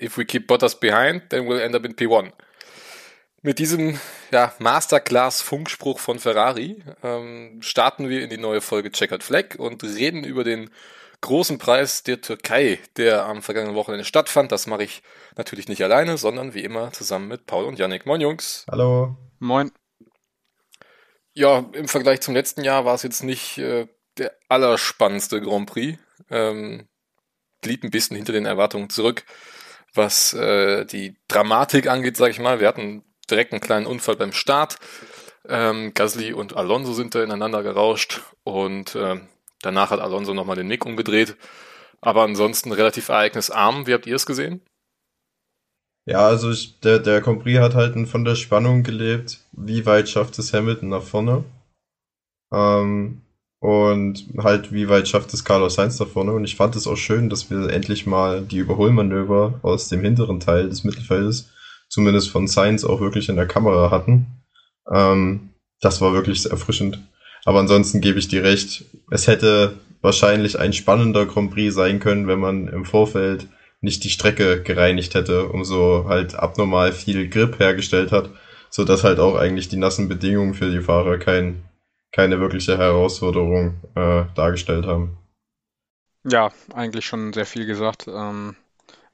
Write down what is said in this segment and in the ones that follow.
if we keep Bottas behind, then we'll end up in P1. Mit diesem ja, Masterclass-Funkspruch von Ferrari ähm, starten wir in die neue Folge Checkered Flag und reden über den großen Preis der Türkei, der am vergangenen Wochenende stattfand. Das mache ich natürlich nicht alleine, sondern wie immer zusammen mit Paul und Yannick. Moin Jungs. Hallo. Moin. Ja, im Vergleich zum letzten Jahr war es jetzt nicht äh, der allerspannendste Grand Prix. Ähm, blieb ein bisschen hinter den Erwartungen zurück, was äh, die Dramatik angeht, sage ich mal. Wir hatten direkt einen kleinen Unfall beim Start. Ähm, Gasly und Alonso sind da ineinander gerauscht und äh, danach hat Alonso nochmal den Nick umgedreht. Aber ansonsten relativ ereignisarm. Wie habt ihr es gesehen? Ja, also ich, der, der Prix hat halt von der Spannung gelebt. Wie weit schafft es Hamilton nach vorne? Ähm, und halt, wie weit schafft es Carlos Sainz da vorne? Und ich fand es auch schön, dass wir endlich mal die Überholmanöver aus dem hinteren Teil des Mittelfeldes zumindest von Science auch wirklich in der Kamera hatten. Ähm, das war wirklich sehr erfrischend. Aber ansonsten gebe ich dir recht, es hätte wahrscheinlich ein spannender Grand Prix sein können, wenn man im Vorfeld nicht die Strecke gereinigt hätte, um so halt abnormal viel Grip hergestellt hat, so dass halt auch eigentlich die nassen Bedingungen für die Fahrer kein, keine wirkliche Herausforderung äh, dargestellt haben. Ja, eigentlich schon sehr viel gesagt. Ähm,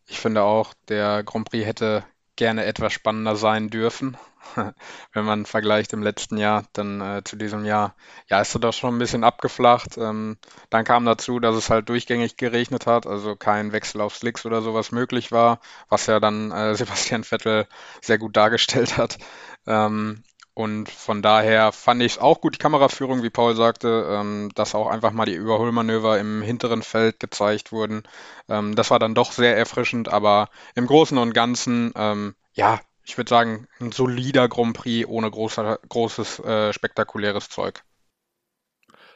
ich finde auch, der Grand Prix hätte gerne etwas spannender sein dürfen. Wenn man vergleicht im letzten Jahr, dann äh, zu diesem Jahr, ja, ist das schon ein bisschen abgeflacht. Ähm, dann kam dazu, dass es halt durchgängig geregnet hat, also kein Wechsel auf Slicks oder sowas möglich war, was ja dann äh, Sebastian Vettel sehr gut dargestellt hat. Ähm, und von daher fand ich es auch gut, die Kameraführung, wie Paul sagte, ähm, dass auch einfach mal die Überholmanöver im hinteren Feld gezeigt wurden. Ähm, das war dann doch sehr erfrischend, aber im Großen und Ganzen, ähm, ja, ich würde sagen, ein solider Grand Prix ohne großer, großes, äh, spektakuläres Zeug.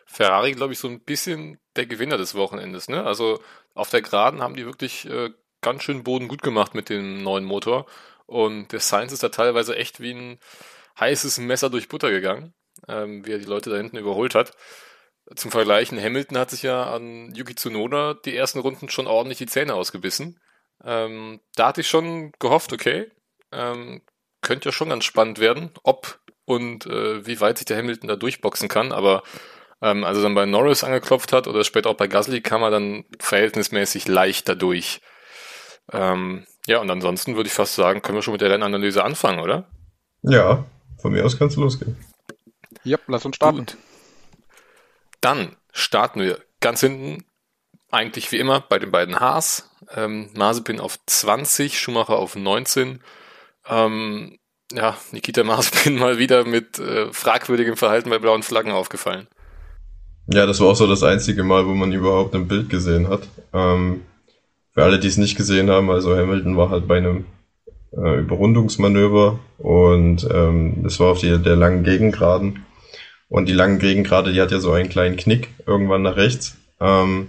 Ferrari, glaube ich, so ein bisschen der Gewinner des Wochenendes. Ne? Also auf der Geraden haben die wirklich äh, ganz schön Boden gut gemacht mit dem neuen Motor. Und der Science ist da teilweise echt wie ein heißes Messer durch Butter gegangen, ähm, wie er die Leute da hinten überholt hat. Zum Vergleichen, Hamilton hat sich ja an Yuki Tsunoda die ersten Runden schon ordentlich die Zähne ausgebissen. Ähm, da hatte ich schon gehofft, okay, ähm, könnte ja schon ganz spannend werden, ob und äh, wie weit sich der Hamilton da durchboxen kann, aber ähm, als er dann bei Norris angeklopft hat oder später auch bei Gasly, kam er dann verhältnismäßig leicht dadurch. Ähm, ja, und ansonsten würde ich fast sagen, können wir schon mit der Rennanalyse anfangen, oder? Ja, von mir aus kannst du losgehen. Ja, lass uns starten. Gut. Dann starten wir ganz hinten, eigentlich wie immer, bei den beiden Haas. Ähm, Mazepin auf 20, Schumacher auf 19. Ähm, ja, Nikita Mazepin mal wieder mit äh, fragwürdigem Verhalten bei blauen Flaggen aufgefallen. Ja, das war auch so das einzige Mal, wo man überhaupt ein Bild gesehen hat. Ähm, für alle, die es nicht gesehen haben, also Hamilton war halt bei einem äh, Überrundungsmanöver und ähm, das war auf die, der langen Gegengraden. Und die langen Gegengrade, die hat ja so einen kleinen Knick irgendwann nach rechts. Ähm,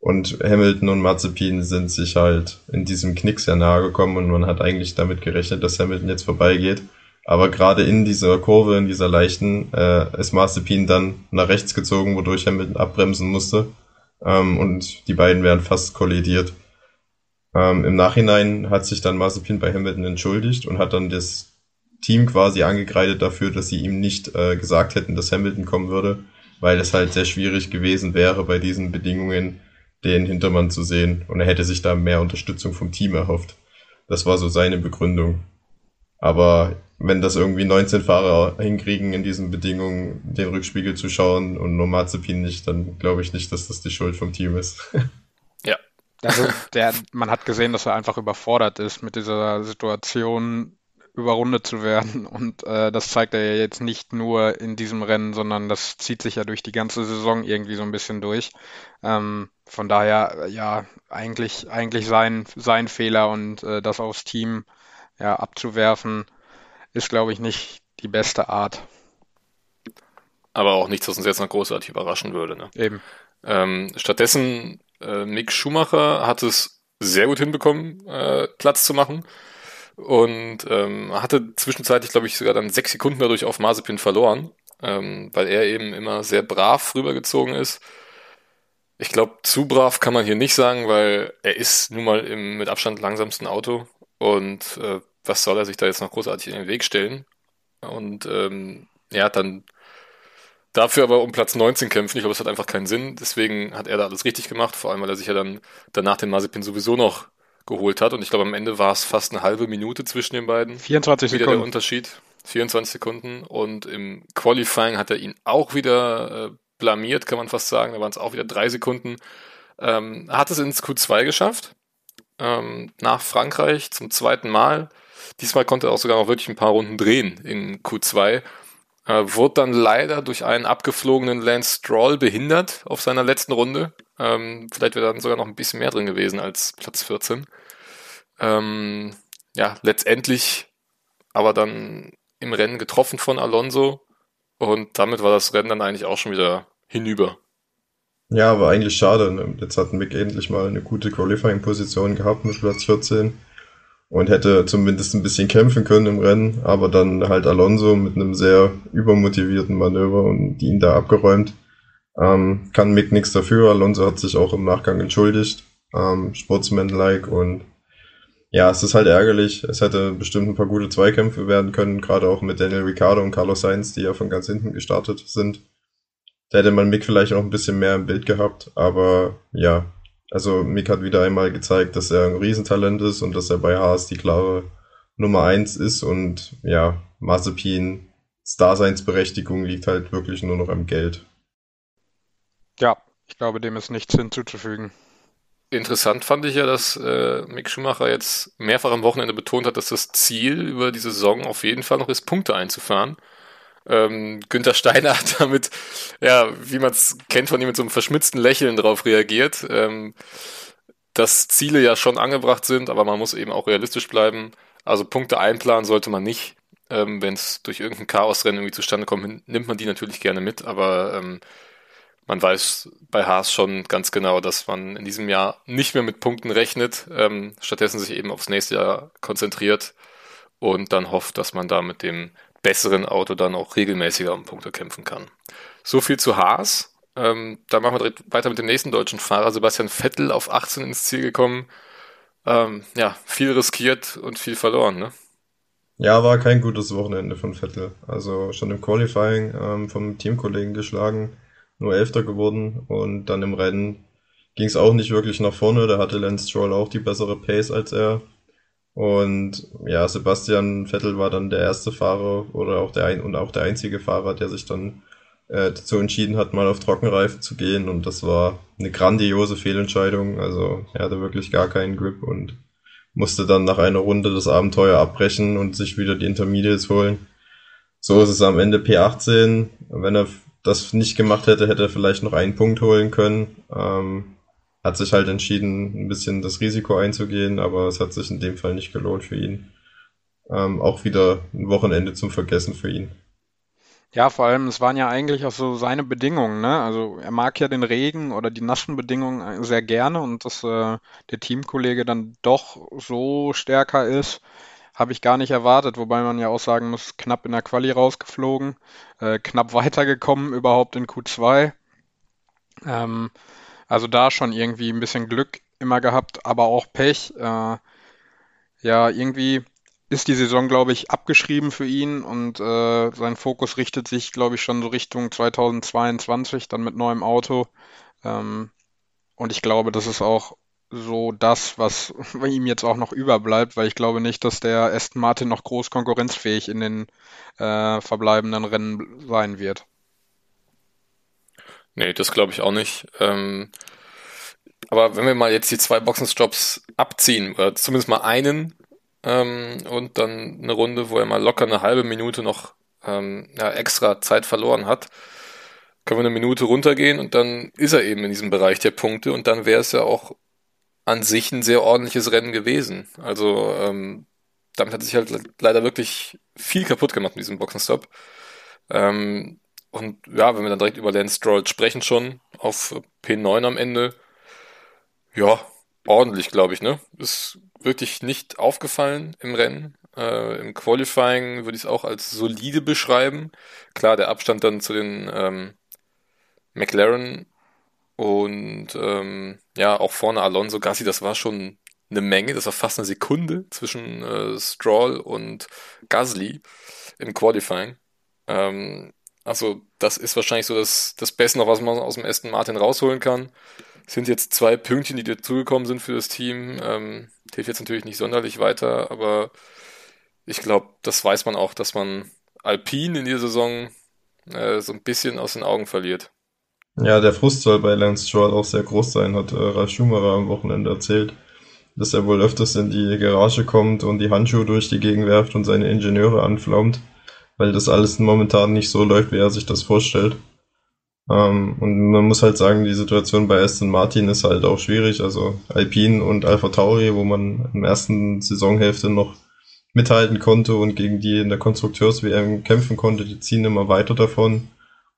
und Hamilton und Mazepin sind sich halt in diesem Knick sehr nahe gekommen und man hat eigentlich damit gerechnet, dass Hamilton jetzt vorbeigeht. Aber gerade in dieser Kurve, in dieser leichten, äh, ist Mazepin dann nach rechts gezogen, wodurch Hamilton abbremsen musste. Ähm, und die beiden wären fast kollidiert. Ähm, Im Nachhinein hat sich dann Mazepin bei Hamilton entschuldigt und hat dann das Team quasi angekreidet dafür, dass sie ihm nicht äh, gesagt hätten, dass Hamilton kommen würde, weil es halt sehr schwierig gewesen wäre, bei diesen Bedingungen den Hintermann zu sehen und er hätte sich da mehr Unterstützung vom Team erhofft. Das war so seine Begründung. Aber wenn das irgendwie 19 Fahrer hinkriegen, in diesen Bedingungen den Rückspiegel zu schauen und nur Mazepin nicht, dann glaube ich nicht, dass das die Schuld vom Team ist. Also der, man hat gesehen, dass er einfach überfordert ist, mit dieser Situation überrundet zu werden. Und äh, das zeigt er ja jetzt nicht nur in diesem Rennen, sondern das zieht sich ja durch die ganze Saison irgendwie so ein bisschen durch. Ähm, von daher, ja, eigentlich, eigentlich sein, sein Fehler und äh, das aufs Team ja, abzuwerfen, ist, glaube ich, nicht die beste Art. Aber auch nichts, was uns jetzt noch großartig überraschen würde. Ne? Eben. Ähm, stattdessen äh, Mick Schumacher hat es sehr gut hinbekommen, äh, Platz zu machen. Und ähm, hatte zwischenzeitlich, glaube ich, sogar dann sechs Sekunden dadurch auf Mazepin verloren, ähm, weil er eben immer sehr brav rübergezogen ist. Ich glaube, zu brav kann man hier nicht sagen, weil er ist nun mal im mit Abstand langsamsten Auto und äh, was soll er sich da jetzt noch großartig in den Weg stellen? Und ähm, er hat dann dafür aber um Platz 19 kämpfen. Ich glaube, das hat einfach keinen Sinn. Deswegen hat er da alles richtig gemacht, vor allem weil er sich ja dann danach den Mazepin sowieso noch geholt hat. Und ich glaube, am Ende war es fast eine halbe Minute zwischen den beiden. 24 wieder Sekunden. der Unterschied. 24 Sekunden. Und im Qualifying hat er ihn auch wieder äh, blamiert, kann man fast sagen. Da waren es auch wieder drei Sekunden. Ähm, hat es ins Q2 geschafft. Ähm, nach Frankreich zum zweiten Mal. Diesmal konnte er auch sogar noch wirklich ein paar Runden drehen in Q2. Äh, wurde dann leider durch einen abgeflogenen Lance Stroll behindert auf seiner letzten Runde. Ähm, vielleicht wäre dann sogar noch ein bisschen mehr drin gewesen als Platz 14. Ähm, ja, letztendlich aber dann im Rennen getroffen von Alonso und damit war das Rennen dann eigentlich auch schon wieder hinüber. Ja, aber eigentlich schade. Jetzt hat Mick endlich mal eine gute Qualifying-Position gehabt mit Platz 14 und hätte zumindest ein bisschen kämpfen können im Rennen, aber dann halt Alonso mit einem sehr übermotivierten Manöver und ihn da abgeräumt. Ähm, kann Mick nichts dafür. Alonso hat sich auch im Nachgang entschuldigt, ähm, sportsmanlike und ja, es ist halt ärgerlich. Es hätte bestimmt ein paar gute Zweikämpfe werden können, gerade auch mit Daniel Ricciardo und Carlos Sainz, die ja von ganz hinten gestartet sind. Da hätte man Mick vielleicht auch ein bisschen mehr im Bild gehabt, aber ja, also Mick hat wieder einmal gezeigt, dass er ein Riesentalent ist und dass er bei Haas die klare Nummer eins ist und ja, Mazepin Daseinsberechtigung liegt halt wirklich nur noch am Geld. Ja, ich glaube, dem ist nichts hinzuzufügen. Interessant fand ich ja, dass äh, Mick Schumacher jetzt mehrfach am Wochenende betont hat, dass das Ziel über die Saison auf jeden Fall noch ist, Punkte einzufahren. Ähm, Günther Steiner hat damit, ja, wie man es kennt von ihm, mit so einem verschmitzten Lächeln drauf reagiert, ähm, dass Ziele ja schon angebracht sind, aber man muss eben auch realistisch bleiben. Also Punkte einplanen sollte man nicht. Ähm, Wenn es durch irgendein Chaosrennen irgendwie zustande kommt, nimmt man die natürlich gerne mit, aber ähm, man weiß bei Haas schon ganz genau, dass man in diesem Jahr nicht mehr mit Punkten rechnet, ähm, stattdessen sich eben aufs nächste Jahr konzentriert und dann hofft, dass man da mit dem besseren Auto dann auch regelmäßiger um Punkte kämpfen kann. So viel zu Haas. Ähm, da machen wir weiter mit dem nächsten deutschen Fahrer, Sebastian Vettel, auf 18 ins Ziel gekommen. Ähm, ja, viel riskiert und viel verloren, ne? Ja, war kein gutes Wochenende von Vettel. Also schon im Qualifying ähm, vom Teamkollegen geschlagen nur Elfter geworden und dann im Rennen ging es auch nicht wirklich nach vorne. Da hatte Lance Stroll auch die bessere Pace als er. Und ja, Sebastian Vettel war dann der erste Fahrer oder auch der ein und auch der einzige Fahrer, der sich dann äh, dazu entschieden hat, mal auf Trockenreifen zu gehen. Und das war eine grandiose Fehlentscheidung. Also er hatte wirklich gar keinen Grip und musste dann nach einer Runde das Abenteuer abbrechen und sich wieder die Intermediates holen. So ist es am Ende P18. Wenn er das nicht gemacht hätte, hätte er vielleicht noch einen Punkt holen können. Ähm, hat sich halt entschieden, ein bisschen das Risiko einzugehen, aber es hat sich in dem Fall nicht gelohnt für ihn. Ähm, auch wieder ein Wochenende zum Vergessen für ihn. Ja, vor allem, es waren ja eigentlich auch so seine Bedingungen, ne? Also er mag ja den Regen oder die nassen Bedingungen sehr gerne und dass äh, der Teamkollege dann doch so stärker ist, habe ich gar nicht erwartet, wobei man ja auch sagen muss, knapp in der Quali rausgeflogen, äh, knapp weitergekommen überhaupt in Q2. Ähm, also da schon irgendwie ein bisschen Glück immer gehabt, aber auch Pech. Äh, ja, irgendwie ist die Saison, glaube ich, abgeschrieben für ihn und äh, sein Fokus richtet sich, glaube ich, schon so Richtung 2022, dann mit neuem Auto. Ähm, und ich glaube, das ist auch so das, was ihm jetzt auch noch überbleibt, weil ich glaube nicht, dass der Aston Martin noch groß konkurrenzfähig in den äh, verbleibenden Rennen sein wird. Nee, das glaube ich auch nicht. Ähm, aber wenn wir mal jetzt die zwei Boxenstops abziehen, oder zumindest mal einen ähm, und dann eine Runde, wo er mal locker eine halbe Minute noch ähm, ja, extra Zeit verloren hat, können wir eine Minute runtergehen und dann ist er eben in diesem Bereich der Punkte und dann wäre es ja auch an sich ein sehr ordentliches Rennen gewesen. Also ähm, damit hat sich halt leider wirklich viel kaputt gemacht mit diesem Boxenstopp. Ähm, und ja, wenn wir dann direkt über Lance Stroll sprechen schon, auf P9 am Ende, ja, ordentlich, glaube ich, ne? Ist wirklich nicht aufgefallen im Rennen. Äh, Im Qualifying würde ich es auch als solide beschreiben. Klar, der Abstand dann zu den ähm, McLaren Und ähm, ja, auch vorne Alonso Gassi, das war schon eine Menge, das war fast eine Sekunde zwischen äh, Stroll und Gasly im Qualifying. Ähm, also das ist wahrscheinlich so das, das Beste noch, was man aus dem Aston Martin rausholen kann. Es sind jetzt zwei Pünktchen, die dazugekommen sind für das Team. Ähm, hilft jetzt natürlich nicht sonderlich weiter, aber ich glaube, das weiß man auch, dass man Alpine in dieser Saison äh, so ein bisschen aus den Augen verliert. Ja, der Frust soll bei Lance Stroll auch sehr groß sein, hat äh, Ralf Schumacher am Wochenende erzählt, dass er wohl öfters in die Garage kommt und die Handschuhe durch die Gegend werft und seine Ingenieure anflaumt, weil das alles momentan nicht so läuft, wie er sich das vorstellt. Ähm, und man muss halt sagen, die Situation bei Aston Martin ist halt auch schwierig. Also Alpine und Alpha Tauri, wo man der ersten Saisonhälfte noch mithalten konnte und gegen die in der Konstrukteurs-WM kämpfen konnte, die ziehen immer weiter davon.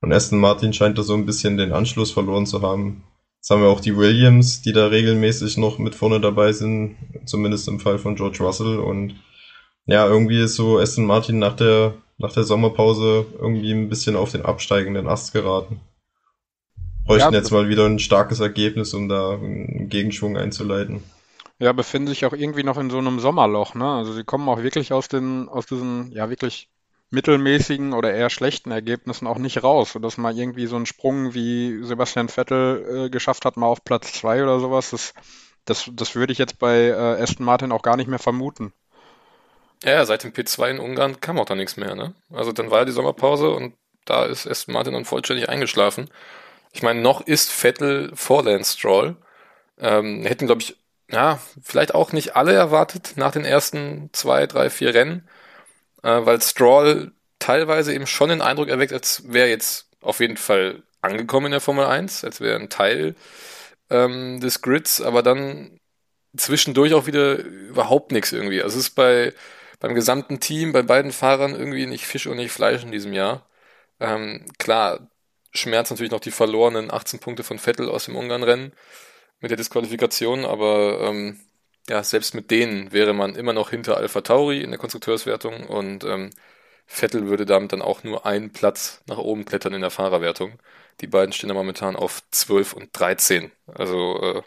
Und Aston Martin scheint da so ein bisschen den Anschluss verloren zu haben. Jetzt haben wir auch die Williams, die da regelmäßig noch mit vorne dabei sind, zumindest im Fall von George Russell. Und ja, irgendwie ist so Aston Martin nach der, nach der Sommerpause irgendwie ein bisschen auf den absteigenden Ast geraten bräuchten ja, jetzt mal wieder ein starkes Ergebnis, um da einen Gegenschwung einzuleiten. Ja, befinden sich auch irgendwie noch in so einem Sommerloch, ne? Also sie kommen auch wirklich aus den, aus diesen, ja, wirklich mittelmäßigen oder eher schlechten Ergebnissen auch nicht raus, sodass mal irgendwie so ein Sprung wie Sebastian Vettel äh, geschafft hat, mal auf Platz zwei oder sowas, das, das, das würde ich jetzt bei äh, Aston Martin auch gar nicht mehr vermuten. Ja, seit dem P2 in Ungarn kam auch da nichts mehr, ne? Also dann war ja die Sommerpause und da ist Aston Martin dann vollständig eingeschlafen. Ich meine, noch ist Vettel vor Lance Stroll. Ähm, hätten, glaube ich, ja, vielleicht auch nicht alle erwartet nach den ersten zwei, drei, vier Rennen, äh, weil Stroll teilweise eben schon den Eindruck erweckt, als wäre jetzt auf jeden Fall angekommen in der Formel 1, als wäre ein Teil ähm, des Grids, aber dann zwischendurch auch wieder überhaupt nichts irgendwie. Also es ist bei beim gesamten Team, bei beiden Fahrern irgendwie nicht Fisch und nicht Fleisch in diesem Jahr. Ähm, klar, schmerzt natürlich noch die verlorenen 18 Punkte von Vettel aus dem Ungarn-Rennen mit der Disqualifikation, aber ähm, ja, selbst mit denen wäre man immer noch hinter Alpha Tauri in der Konstrukteurswertung und ähm, Vettel würde damit dann auch nur einen Platz nach oben klettern in der Fahrerwertung. Die beiden stehen da momentan auf 12 und 13. Also äh,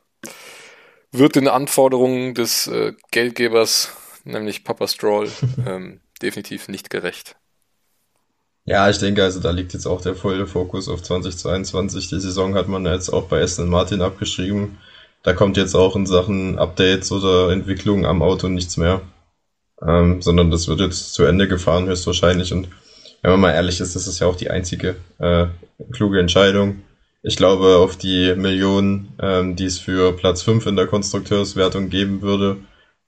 wird den Anforderungen des äh, Geldgebers, nämlich Papa Stroll, ähm, definitiv nicht gerecht. Ja, ich denke, also da liegt jetzt auch der volle Fokus auf 2022. Die Saison hat man jetzt auch bei Aston Martin abgeschrieben. Da kommt jetzt auch in Sachen Updates oder Entwicklung am Auto nichts mehr. Ähm, sondern das wird jetzt zu Ende gefahren, höchstwahrscheinlich. Und wenn man mal ehrlich ist, das ist ja auch die einzige äh, kluge Entscheidung. Ich glaube, auf die Millionen, ähm, die es für Platz 5 in der Konstrukteurswertung geben würde,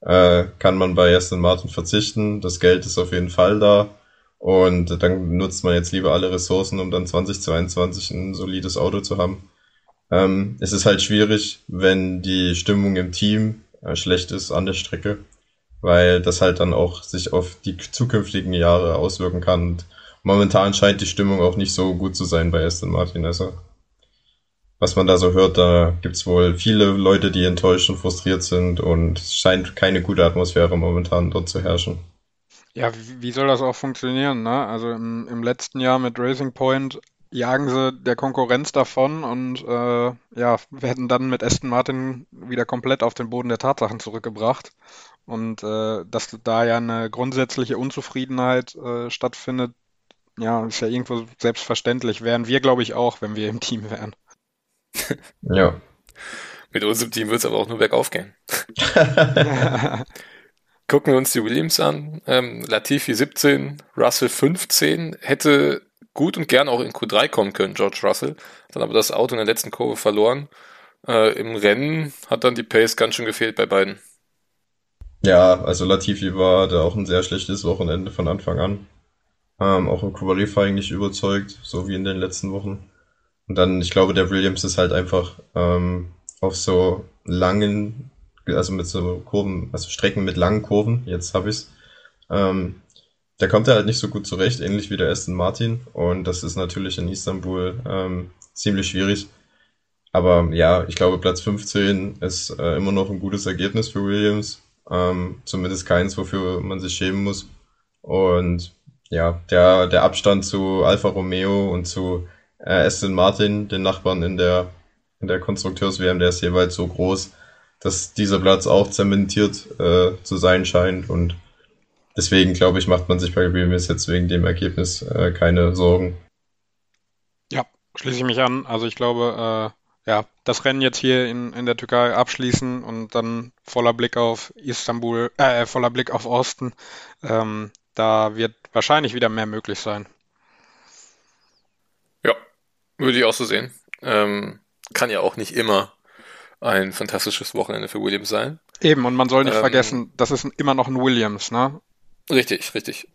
äh, kann man bei Aston Martin verzichten. Das Geld ist auf jeden Fall da. Und dann nutzt man jetzt lieber alle Ressourcen, um dann 2022 ein solides Auto zu haben. Ähm, es ist halt schwierig, wenn die Stimmung im Team äh, schlecht ist an der Strecke, weil das halt dann auch sich auf die zukünftigen Jahre auswirken kann. Und momentan scheint die Stimmung auch nicht so gut zu sein bei Aston Martin. Also was man da so hört, da gibt's wohl viele Leute, die enttäuscht und frustriert sind und es scheint keine gute Atmosphäre momentan dort zu herrschen. Ja, wie soll das auch funktionieren, ne? Also im, im letzten Jahr mit Racing Point jagen sie der Konkurrenz davon und äh, ja, werden dann mit Aston Martin wieder komplett auf den Boden der Tatsachen zurückgebracht. Und äh, dass da ja eine grundsätzliche Unzufriedenheit äh, stattfindet, ja, ist ja irgendwo selbstverständlich. Wären wir, glaube ich, auch, wenn wir im Team wären. Ja. Mit uns im Team wird es aber auch nur bergauf gehen. Gucken wir uns die Williams an. Ähm, Latifi 17, Russell 15, hätte gut und gern auch in Q3 kommen können, George Russell. Dann aber das Auto in der letzten Kurve verloren. Äh, Im Rennen hat dann die Pace ganz schön gefehlt bei beiden. Ja, also Latifi war da auch ein sehr schlechtes Wochenende von Anfang an. Ähm, auch im Qualifying nicht überzeugt, so wie in den letzten Wochen. Und dann, ich glaube, der Williams ist halt einfach ähm, auf so langen also mit so Kurven, also Strecken mit langen Kurven, jetzt habe ich's. Ähm, da kommt er halt nicht so gut zurecht, ähnlich wie der Aston Martin. Und das ist natürlich in Istanbul ähm, ziemlich schwierig. Aber ja, ich glaube, Platz 15 ist äh, immer noch ein gutes Ergebnis für Williams. Ähm, zumindest keins, wofür man sich schämen muss. Und ja, der, der Abstand zu Alfa Romeo und zu äh, Aston Martin, den Nachbarn in der in der Konstrukteurs-WM, der ist jeweils so groß, dass dieser Platz auch zementiert äh, zu sein scheint und deswegen glaube ich, macht man sich bei Williams jetzt wegen dem Ergebnis äh, keine Sorgen. Ja, schließe ich mich an. Also ich glaube, äh, ja, das Rennen jetzt hier in, in der Türkei abschließen und dann voller Blick auf Istanbul, äh, voller Blick auf Osten. Ähm, da wird wahrscheinlich wieder mehr möglich sein. Würde ich auch so sehen. Ähm, kann ja auch nicht immer ein fantastisches Wochenende für Williams sein. Eben, und man soll nicht ähm, vergessen, das ist immer noch ein Williams, ne? Richtig, richtig.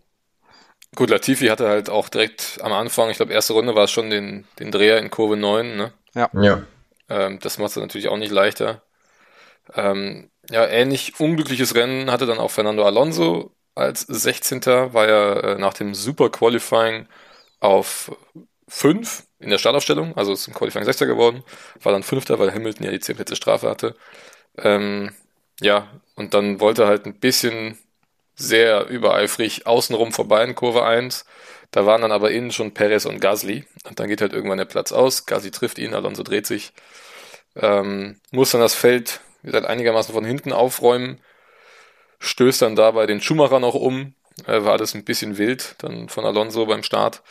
Gut, Latifi hatte halt auch direkt am Anfang, ich glaube, erste Runde war es schon den, den Dreher in Kurve 9, ne? Ja. ja. Ähm, das macht es natürlich auch nicht leichter. Ähm, ja, ähnlich unglückliches Rennen hatte dann auch Fernando Alonso als 16. war er äh, nach dem Super Qualifying auf 5 in der Startaufstellung, also ist im Qualifying 6. geworden, war dann 5. weil Hamilton ja die 10 Plätze Strafe hatte. Ähm, ja, und dann wollte halt ein bisschen sehr übereifrig außenrum vorbei in Kurve 1. Da waren dann aber innen schon Perez und Gasly. Und dann geht halt irgendwann der Platz aus. Gasly trifft ihn, Alonso dreht sich. Ähm, muss dann das Feld, wie gesagt, einigermaßen von hinten aufräumen. Stößt dann dabei den Schumacher noch um. Äh, war alles ein bisschen wild dann von Alonso beim Start.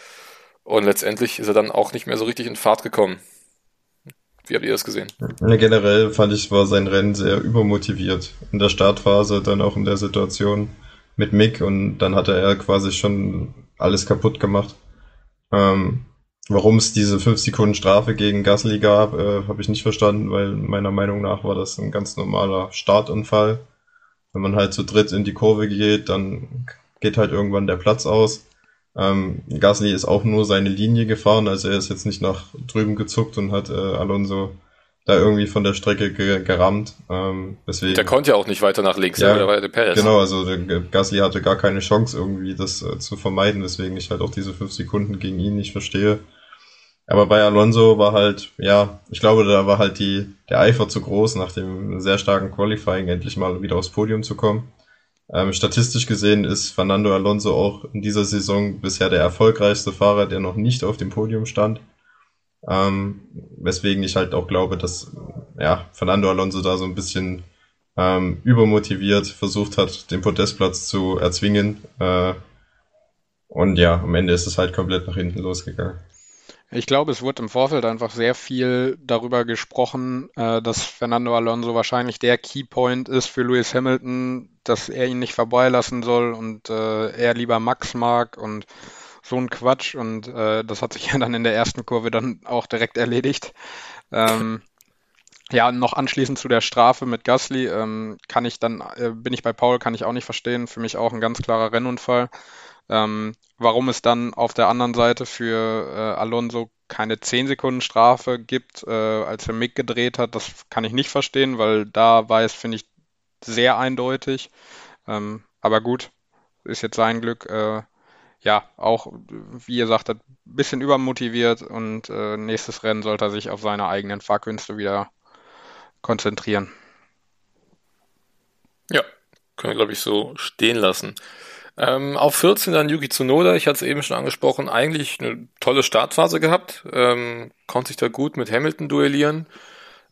Und letztendlich ist er dann auch nicht mehr so richtig in Fahrt gekommen. Wie habt ihr das gesehen? Generell fand ich, war sein Rennen sehr übermotiviert. In der Startphase, dann auch in der Situation mit Mick und dann hatte er quasi schon alles kaputt gemacht. Ähm, Warum es diese 5 Sekunden Strafe gegen Gasly gab, äh, habe ich nicht verstanden, weil meiner Meinung nach war das ein ganz normaler Startunfall. Wenn man halt zu dritt in die Kurve geht, dann geht halt irgendwann der Platz aus. Ähm, Gasly ist auch nur seine Linie gefahren, also er ist jetzt nicht nach drüben gezuckt und hat äh, Alonso da irgendwie von der Strecke ge gerammt. Ähm, deswegen, der konnte ja auch nicht weiter nach links, ja, war der Perez. Genau, also der Gasly hatte gar keine Chance irgendwie das äh, zu vermeiden, weswegen ich halt auch diese fünf Sekunden gegen ihn nicht verstehe. Aber bei Alonso war halt, ja, ich glaube, da war halt die, der Eifer zu groß, nach dem sehr starken Qualifying endlich mal wieder aufs Podium zu kommen. Ähm, statistisch gesehen ist Fernando Alonso auch in dieser Saison bisher der erfolgreichste Fahrer, der noch nicht auf dem Podium stand. Ähm, weswegen ich halt auch glaube, dass ja, Fernando Alonso da so ein bisschen ähm, übermotiviert versucht hat, den Podestplatz zu erzwingen. Äh, und ja, am Ende ist es halt komplett nach hinten losgegangen. Ich glaube, es wurde im Vorfeld einfach sehr viel darüber gesprochen, äh, dass Fernando Alonso wahrscheinlich der Keypoint ist für Lewis Hamilton, dass er ihn nicht vorbeilassen soll und äh, er lieber Max mag und so ein Quatsch. Und äh, das hat sich ja dann in der ersten Kurve dann auch direkt erledigt. Ähm, ja, noch anschließend zu der Strafe mit Gasly ähm, kann ich dann, äh, bin ich bei Paul, kann ich auch nicht verstehen. Für mich auch ein ganz klarer Rennunfall. Ähm, warum es dann auf der anderen Seite für äh, Alonso keine 10 Sekunden Strafe gibt, äh, als er Mick gedreht hat, das kann ich nicht verstehen, weil da war es, finde ich, sehr eindeutig. Ähm, aber gut, ist jetzt sein Glück. Äh, ja, auch, wie ihr sagt, ein bisschen übermotiviert und äh, nächstes Rennen sollte er sich auf seine eigenen Fahrkünste wieder konzentrieren. Ja, können wir, glaube ich, so stehen lassen. Ähm, auf 14 dann Yuki Tsunoda, ich hatte es eben schon angesprochen, eigentlich eine tolle Startphase gehabt, ähm, konnte sich da gut mit Hamilton duellieren.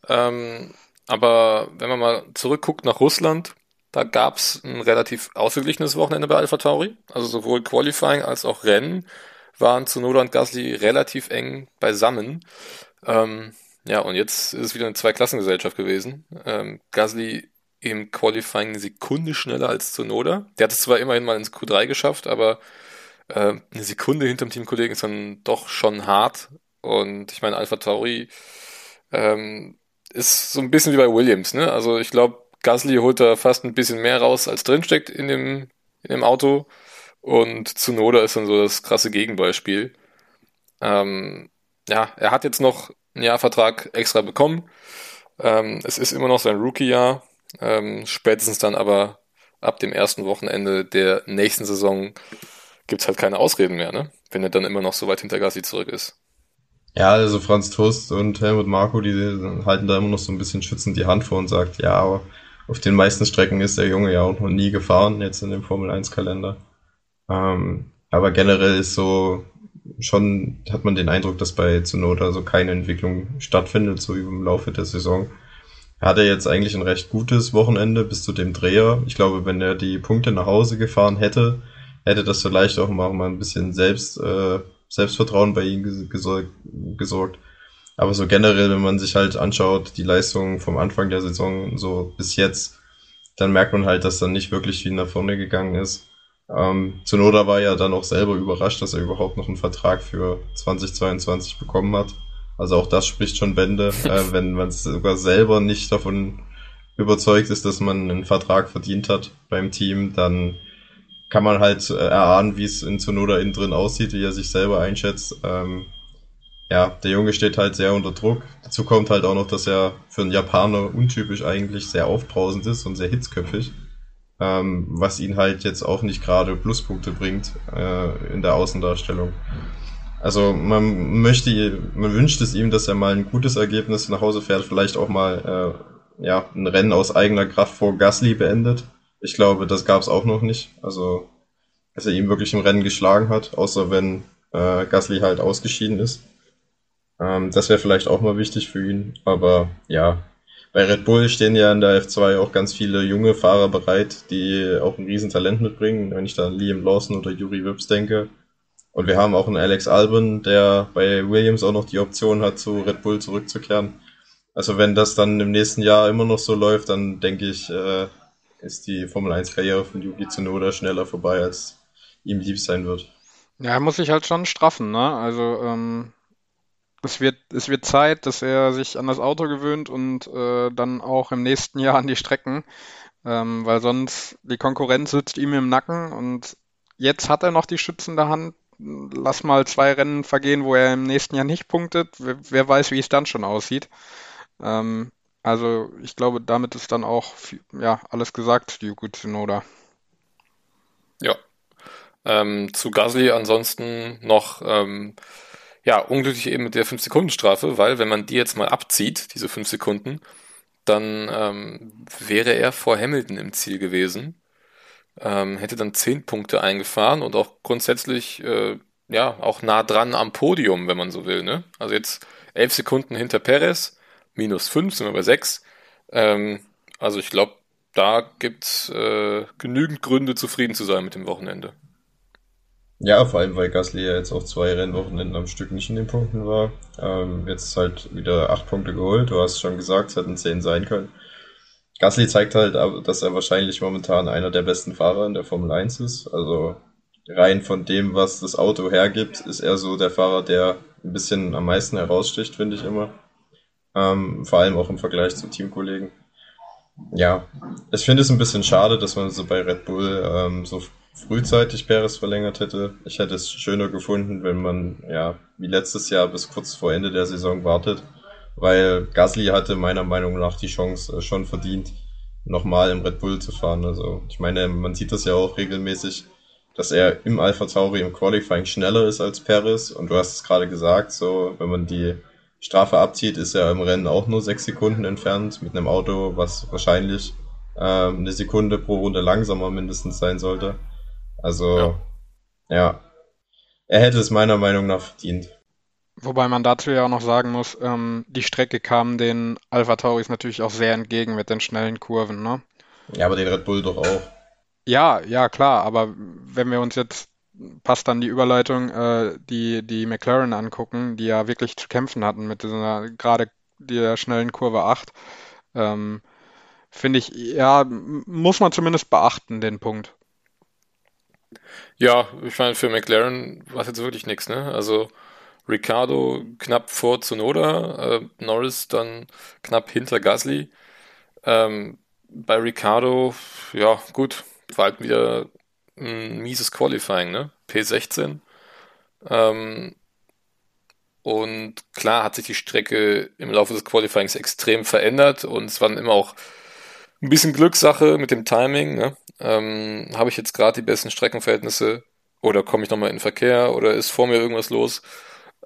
Ähm, aber wenn man mal zurückguckt nach Russland, da gab es ein relativ ausgeglichenes Wochenende bei Alpha Tauri. Also sowohl Qualifying als auch Rennen waren Tsunoda und Gasly relativ eng beisammen. Ähm, ja, und jetzt ist es wieder eine Zweiklassengesellschaft gewesen. Ähm, Gasly im Qualifying eine Sekunde schneller als Zunoda. Der hat es zwar immerhin mal ins Q3 geschafft, aber äh, eine Sekunde hinterm Teamkollegen ist dann doch schon hart. Und ich meine, Alpha Tauri ähm, ist so ein bisschen wie bei Williams, ne? Also ich glaube, Gasly holt da fast ein bisschen mehr raus, als drinsteckt in dem, in dem Auto. Und Zunoda ist dann so das krasse Gegenbeispiel. Ähm, ja, er hat jetzt noch einen Jahrvertrag extra bekommen. Ähm, es ist immer noch sein Rookie-Jahr. Ähm, spätestens dann aber ab dem ersten Wochenende der nächsten Saison gibt es halt keine Ausreden mehr, ne? Wenn er dann immer noch so weit hinter Gassi zurück ist. Ja, also Franz Toast und Helmut Marko, die halten da immer noch so ein bisschen schützend die Hand vor und sagt, ja, aber auf den meisten Strecken ist der Junge ja auch noch nie gefahren, jetzt in dem Formel 1 Kalender. Ähm, aber generell ist so schon hat man den Eindruck, dass bei Zunoda so keine Entwicklung stattfindet, so im Laufe der Saison. Er hatte jetzt eigentlich ein recht gutes Wochenende bis zu dem Dreher. Ich glaube, wenn er die Punkte nach Hause gefahren hätte, hätte das vielleicht auch mal, ein bisschen Selbst, äh, Selbstvertrauen bei ihm gesorgt. Aber so generell, wenn man sich halt anschaut, die Leistung vom Anfang der Saison so bis jetzt, dann merkt man halt, dass dann nicht wirklich viel nach vorne gegangen ist. Ähm, Zunoda war ja dann auch selber überrascht, dass er überhaupt noch einen Vertrag für 2022 bekommen hat. Also auch das spricht schon Bände, äh, wenn man sogar selber nicht davon überzeugt ist, dass man einen Vertrag verdient hat beim Team, dann kann man halt äh, erahnen, wie es in Zunoda innen drin aussieht, wie er sich selber einschätzt. Ähm, ja, der Junge steht halt sehr unter Druck. Dazu kommt halt auch noch, dass er für einen Japaner untypisch eigentlich sehr aufbrausend ist und sehr hitzköpfig ähm, was ihn halt jetzt auch nicht gerade Pluspunkte bringt äh, in der Außendarstellung. Also man möchte, man wünscht es ihm, dass er mal ein gutes Ergebnis nach Hause fährt, vielleicht auch mal äh, ja ein Rennen aus eigener Kraft vor Gasly beendet. Ich glaube, das gab es auch noch nicht. Also dass er ihm wirklich im Rennen geschlagen hat, außer wenn äh, Gasly halt ausgeschieden ist. Ähm, das wäre vielleicht auch mal wichtig für ihn. Aber ja, bei Red Bull stehen ja in der F2 auch ganz viele junge Fahrer bereit, die auch ein Riesentalent mitbringen, wenn ich da an Liam Lawson oder Yuri Wips denke. Und wir haben auch einen Alex Albon, der bei Williams auch noch die Option hat, zu Red Bull zurückzukehren. Also wenn das dann im nächsten Jahr immer noch so läuft, dann denke ich, äh, ist die Formel 1 Karriere von Yuki Tsunoda schneller vorbei, als ihm lieb sein wird. Ja, er muss sich halt schon straffen, ne? Also ähm, es wird, es wird Zeit, dass er sich an das Auto gewöhnt und äh, dann auch im nächsten Jahr an die Strecken, ähm, weil sonst die Konkurrenz sitzt ihm im Nacken und jetzt hat er noch die schützende Hand. Lass mal zwei Rennen vergehen, wo er im nächsten Jahr nicht punktet. Wer, wer weiß, wie es dann schon aussieht. Ähm, also ich glaube, damit ist dann auch ja, alles gesagt, Yuki Tsunoda. Ja. Ähm, zu Gasly ansonsten noch ähm, ja, unglücklich eben mit der 5-Sekunden-Strafe, weil wenn man die jetzt mal abzieht, diese 5 Sekunden, dann ähm, wäre er vor Hamilton im Ziel gewesen, ähm, hätte dann 10 Punkte eingefahren und auch grundsätzlich äh, ja auch nah dran am Podium, wenn man so will. Ne? Also jetzt 11 Sekunden hinter Perez, minus 5 sind wir bei 6. Ähm, also ich glaube, da gibt es äh, genügend Gründe, zufrieden zu sein mit dem Wochenende. Ja, vor allem, weil Gasly ja jetzt auch zwei Rennwochenenden am Stück nicht in den Punkten war. Ähm, jetzt halt wieder acht Punkte geholt. Du hast schon gesagt, es hätten zehn sein können. Gasly zeigt halt, dass er wahrscheinlich momentan einer der besten Fahrer in der Formel 1 ist. Also rein von dem, was das Auto hergibt, ist er so der Fahrer, der ein bisschen am meisten heraussticht, finde ich immer. Ähm, vor allem auch im Vergleich zu Teamkollegen. Ja, ich finde es ein bisschen schade, dass man so bei Red Bull ähm, so frühzeitig Perez verlängert hätte. Ich hätte es schöner gefunden, wenn man, ja, wie letztes Jahr bis kurz vor Ende der Saison wartet, weil Gasly hatte meiner Meinung nach die Chance äh, schon verdient, nochmal im Red Bull zu fahren. Also, ich meine, man sieht das ja auch regelmäßig, dass er im Alpha Tauri im Qualifying schneller ist als Perez und du hast es gerade gesagt, so, wenn man die Strafe abzieht, ist er im Rennen auch nur sechs Sekunden entfernt mit einem Auto, was wahrscheinlich äh, eine Sekunde pro Runde langsamer mindestens sein sollte. Also, ja. ja. Er hätte es meiner Meinung nach verdient. Wobei man dazu ja auch noch sagen muss, ähm, die Strecke kam den Alpha Tauris natürlich auch sehr entgegen mit den schnellen Kurven, ne? Ja, aber den Red Bull doch auch. Ja, ja, klar, aber wenn wir uns jetzt, passt dann die Überleitung, äh, die, die McLaren angucken, die ja wirklich zu kämpfen hatten mit dieser, gerade der schnellen Kurve 8, ähm, finde ich, ja, muss man zumindest beachten, den Punkt. Ja, ich meine, für McLaren war es jetzt wirklich nichts, ne? Also Ricardo knapp vor Zunoda, äh, Norris dann knapp hinter Gasly. Ähm, bei Ricardo, ja, gut, war halt wieder ein mieses Qualifying, ne? P16. Ähm, und klar hat sich die Strecke im Laufe des Qualifyings extrem verändert und es waren immer auch ein bisschen Glückssache mit dem Timing. Ne? Ähm, Habe ich jetzt gerade die besten Streckenverhältnisse oder komme ich nochmal in den Verkehr oder ist vor mir irgendwas los?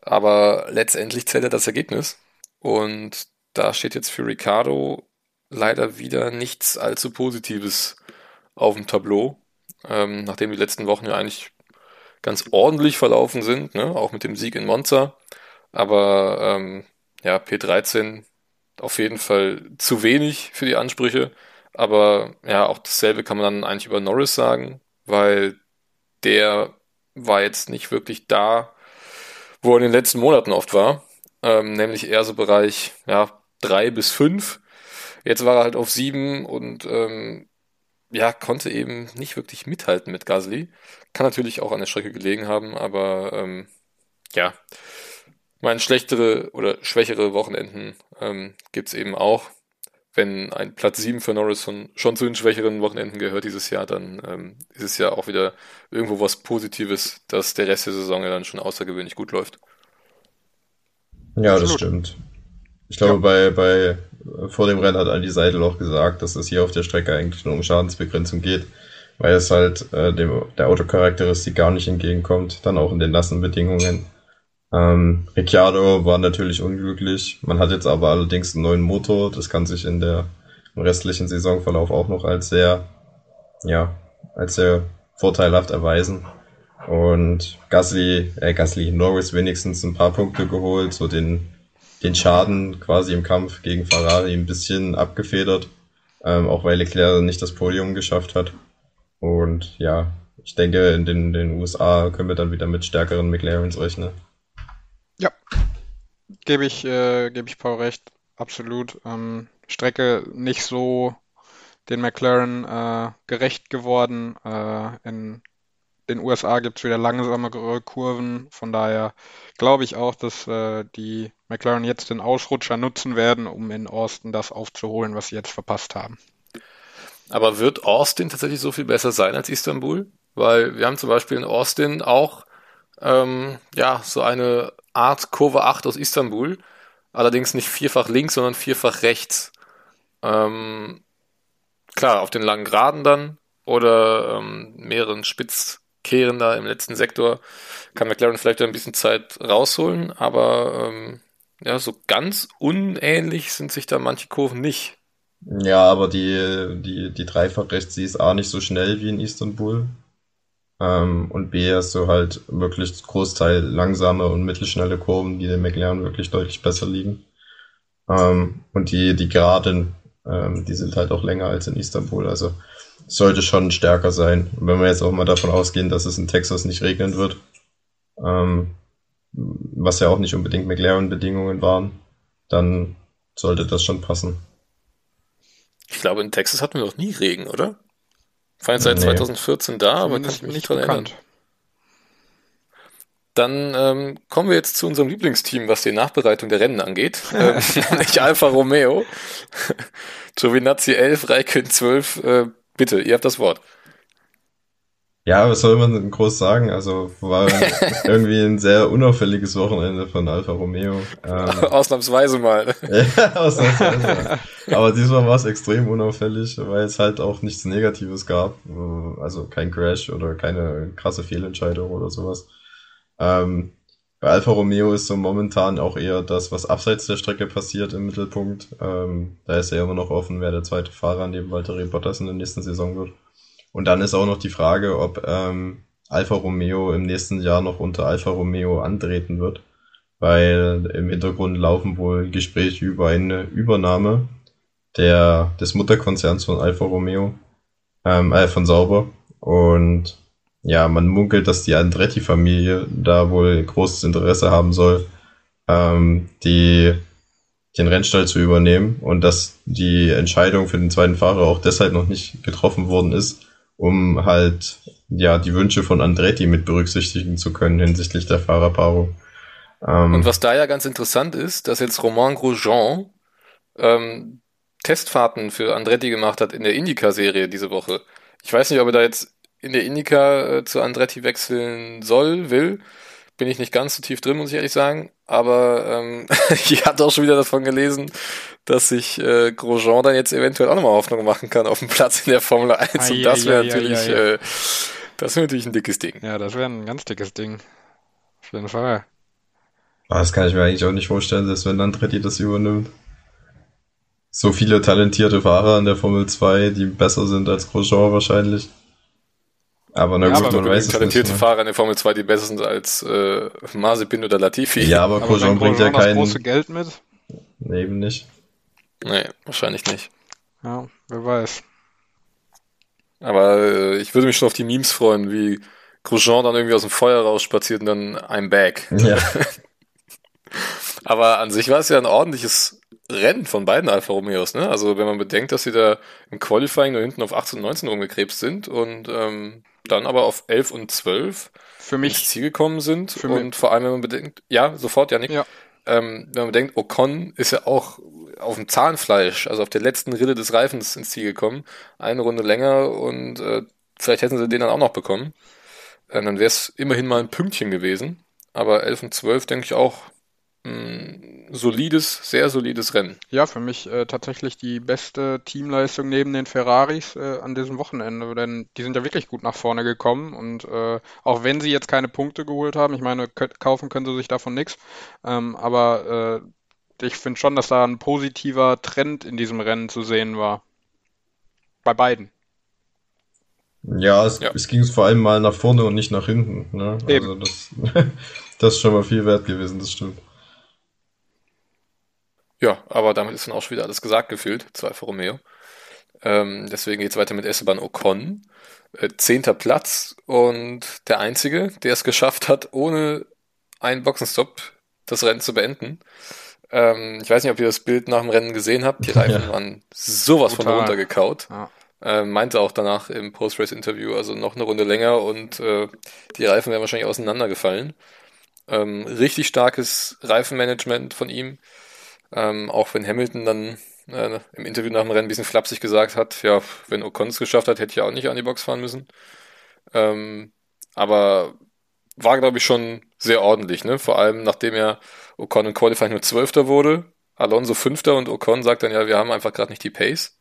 Aber letztendlich zählt ja das Ergebnis. Und da steht jetzt für Ricardo leider wieder nichts allzu Positives auf dem Tableau. Ähm, nachdem die letzten Wochen ja eigentlich ganz ordentlich verlaufen sind, ne? auch mit dem Sieg in Monza. Aber ähm, ja, P13 auf jeden Fall zu wenig für die Ansprüche. Aber ja, auch dasselbe kann man dann eigentlich über Norris sagen, weil der war jetzt nicht wirklich da, wo er in den letzten Monaten oft war. Ähm, nämlich eher so Bereich ja, drei bis fünf. Jetzt war er halt auf sieben und ähm, ja, konnte eben nicht wirklich mithalten mit Gasly. Kann natürlich auch an der Strecke gelegen haben, aber ähm, ja, meine schlechtere oder schwächere Wochenenden ähm, gibt eben auch. Wenn ein Platz 7 für Norris schon, schon zu den schwächeren Wochenenden gehört dieses Jahr, dann ähm, ist es ja auch wieder irgendwo was Positives, dass der Rest der Saison ja dann schon außergewöhnlich gut läuft. Ja, das stimmt. Ich glaube, ja. bei, bei vor dem Rennen hat Andy Seidel auch gesagt, dass es hier auf der Strecke eigentlich nur um Schadensbegrenzung geht, weil es halt äh, dem, der Autocharakteristik gar nicht entgegenkommt, dann auch in den nassen Bedingungen. Ähm, Ricciardo war natürlich unglücklich. Man hat jetzt aber allerdings einen neuen Motor. Das kann sich in der im restlichen Saisonverlauf auch noch als sehr, ja, als sehr vorteilhaft erweisen. Und Gasly, äh, Gasly, Norris wenigstens ein paar Punkte geholt, so den den Schaden quasi im Kampf gegen Ferrari ein bisschen abgefedert, ähm, auch weil Leclerc nicht das Podium geschafft hat. Und ja, ich denke, in den, den USA können wir dann wieder mit stärkeren McLarens rechnen. Gebe ich, äh, gebe ich Paul recht, absolut. Ähm, Strecke nicht so den McLaren äh, gerecht geworden. Äh, in den USA gibt es wieder langsamere Kurven. Von daher glaube ich auch, dass äh, die McLaren jetzt den Ausrutscher nutzen werden, um in Austin das aufzuholen, was sie jetzt verpasst haben. Aber wird Austin tatsächlich so viel besser sein als Istanbul? Weil wir haben zum Beispiel in Austin auch ähm, ja so eine Art Kurve 8 aus Istanbul, allerdings nicht vierfach links, sondern vierfach rechts. Ähm, klar, auf den langen Geraden dann oder ähm, mehreren Spitz kehren da im letzten Sektor, kann McLaren vielleicht ein bisschen Zeit rausholen, aber ähm, ja, so ganz unähnlich sind sich da manche Kurven nicht. Ja, aber die, die, die Dreifach rechts, die ist A nicht so schnell wie in Istanbul. Ähm, und B hast du halt wirklich Großteil langsame und mittelschnelle Kurven, die den McLaren wirklich deutlich besser liegen. Ähm, und die, die Geraden, ähm, die sind halt auch länger als in Istanbul. Also sollte schon stärker sein. Und wenn wir jetzt auch mal davon ausgehen, dass es in Texas nicht regnen wird, ähm, was ja auch nicht unbedingt McLaren-Bedingungen waren, dann sollte das schon passen. Ich glaube, in Texas hatten wir noch nie Regen, oder? War jetzt seit nee. 2014 da, aber kann ich mich nicht dran bekannt. erinnern. Dann ähm, kommen wir jetzt zu unserem Lieblingsteam, was die Nachbereitung der Rennen angeht, ähm, nämlich Alfa Romeo. Giovinazzi 11, Raikön 12, äh, Bitte, ihr habt das Wort. Ja, was soll man groß sagen? Also war irgendwie ein sehr unauffälliges Wochenende von Alfa Romeo. Ähm, ausnahmsweise mal. ja, ausnahmsweise. Aber diesmal war es extrem unauffällig, weil es halt auch nichts Negatives gab. Also kein Crash oder keine krasse Fehlentscheidung oder sowas. Ähm, bei Alfa Romeo ist so momentan auch eher das, was abseits der Strecke passiert im Mittelpunkt. Ähm, da ist ja immer noch offen, wer der zweite Fahrer neben Valtteri Bottas in der nächsten Saison wird. Und dann ist auch noch die Frage, ob ähm, Alfa Romeo im nächsten Jahr noch unter Alfa Romeo antreten wird, weil im Hintergrund laufen wohl Gespräche über eine Übernahme der, des Mutterkonzerns von Alfa Romeo, ähm, äh, von Sauber. Und ja, man munkelt, dass die Andretti-Familie da wohl großes Interesse haben soll, ähm, die den Rennstall zu übernehmen und dass die Entscheidung für den zweiten Fahrer auch deshalb noch nicht getroffen worden ist, um halt ja die Wünsche von Andretti mit berücksichtigen zu können hinsichtlich der Fahrerpaarung. Ähm, und was da ja ganz interessant ist, dass jetzt Romain Grosjean ähm, Testfahrten für Andretti gemacht hat in der Indica-Serie diese Woche. Ich weiß nicht, ob er da jetzt in der Indica äh, zu Andretti wechseln soll, will. Bin ich nicht ganz so tief drin, muss ich ehrlich sagen. Aber ähm, ich hatte auch schon wieder davon gelesen, dass sich äh, Grosjean dann jetzt eventuell auch nochmal Hoffnung machen kann auf dem Platz in der Formel 1. Ah, und das wäre natürlich, ja, äh, das wäre natürlich ein dickes Ding. Ja, das wäre ein ganz dickes Ding. Auf jeden Fall. Ah, das kann ich mir eigentlich auch nicht vorstellen, dass wenn Andretti das übernimmt. So viele talentierte Fahrer in der Formel 2, die besser sind als Grosjean wahrscheinlich. Aber na Ja, gut, aber man weiß es talentierte nicht. Ne? Fahrer in der Formel 2, die besser sind als äh, Mazepin oder Latifi. Ja, aber Aber Grosjean bringt ja keinen. große Geld mit? Nee, eben nicht. Nee, wahrscheinlich nicht. Ja, wer weiß. Aber äh, ich würde mich schon auf die Memes freuen, wie Grosjean dann irgendwie aus dem Feuer rausspaziert und dann I'm back. Ja. Aber an sich war es ja ein ordentliches Rennen von beiden Alfa Romeos, ne? Also wenn man bedenkt, dass sie da im Qualifying nur hinten auf 18 und 19 rumgekrebst sind und ähm, dann aber auf 11 und 12 Für ins mich, Ziel gekommen sind Für mich- und vor allem, wenn man bedenkt, ja, sofort, Janik, Ja. ähm, wenn man bedenkt, Ocon ist ja auch auf dem Zahnfleisch, also auf der letzten Rille des Reifens ins Ziel gekommen, eine Runde länger und äh, vielleicht hätten sie den dann auch noch bekommen. Ähm, dann wäre es immerhin mal ein Pünktchen gewesen, aber 11 und 12 denke ich auch ein solides, sehr solides Rennen. ja, für mich äh, tatsächlich die beste Teamleistung neben den Ferraris äh, an diesem Wochenende, denn die sind ja wirklich gut nach vorne gekommen und äh, auch wenn sie jetzt keine Punkte geholt haben, ich meine, kaufen können sie sich davon nichts, ähm, aber äh, ich finde schon, dass da ein positiver Trend in diesem Rennen zu sehen war. Bei beiden. Ja, es, Ja. es ging vor allem mal nach vorne und nicht nach hinten. Ne? Eben. Also das, das ist schon mal viel wert gewesen, das stimmt. Ja, aber damit ist dann auch schon wieder alles gesagt gefühlt, zu Alfa Romeo. Ähm, deswegen geht's weiter mit Esteban Ocon. Äh, zehnter Platz und der Einzige, der es geschafft hat, ohne einen Boxenstopp das Rennen zu beenden. Ähm, ich weiß nicht, ob ihr das Bild nach dem Rennen gesehen habt. Die Reifen Ja. waren sowas von Brutal. runtergekaut. Ja. Ähm, meinte auch danach im Post-Race-Interview, also noch eine Runde länger und äh, die Reifen wären wahrscheinlich auseinandergefallen. Ähm, richtig starkes Reifenmanagement von ihm. Ähm, auch wenn Hamilton dann äh, im Interview nach dem Rennen ein bisschen flapsig gesagt hat, ja, wenn Ocon es geschafft hat, hätte ich auch nicht an die Box fahren müssen. Ähm, aber war, glaube ich, schon sehr ordentlich, ne? Vor allem, nachdem ja Ocon im Qualifying nur Zwölfter wurde, Alonso Fünfter und Ocon sagt dann ja, wir haben einfach gerade nicht die Pace.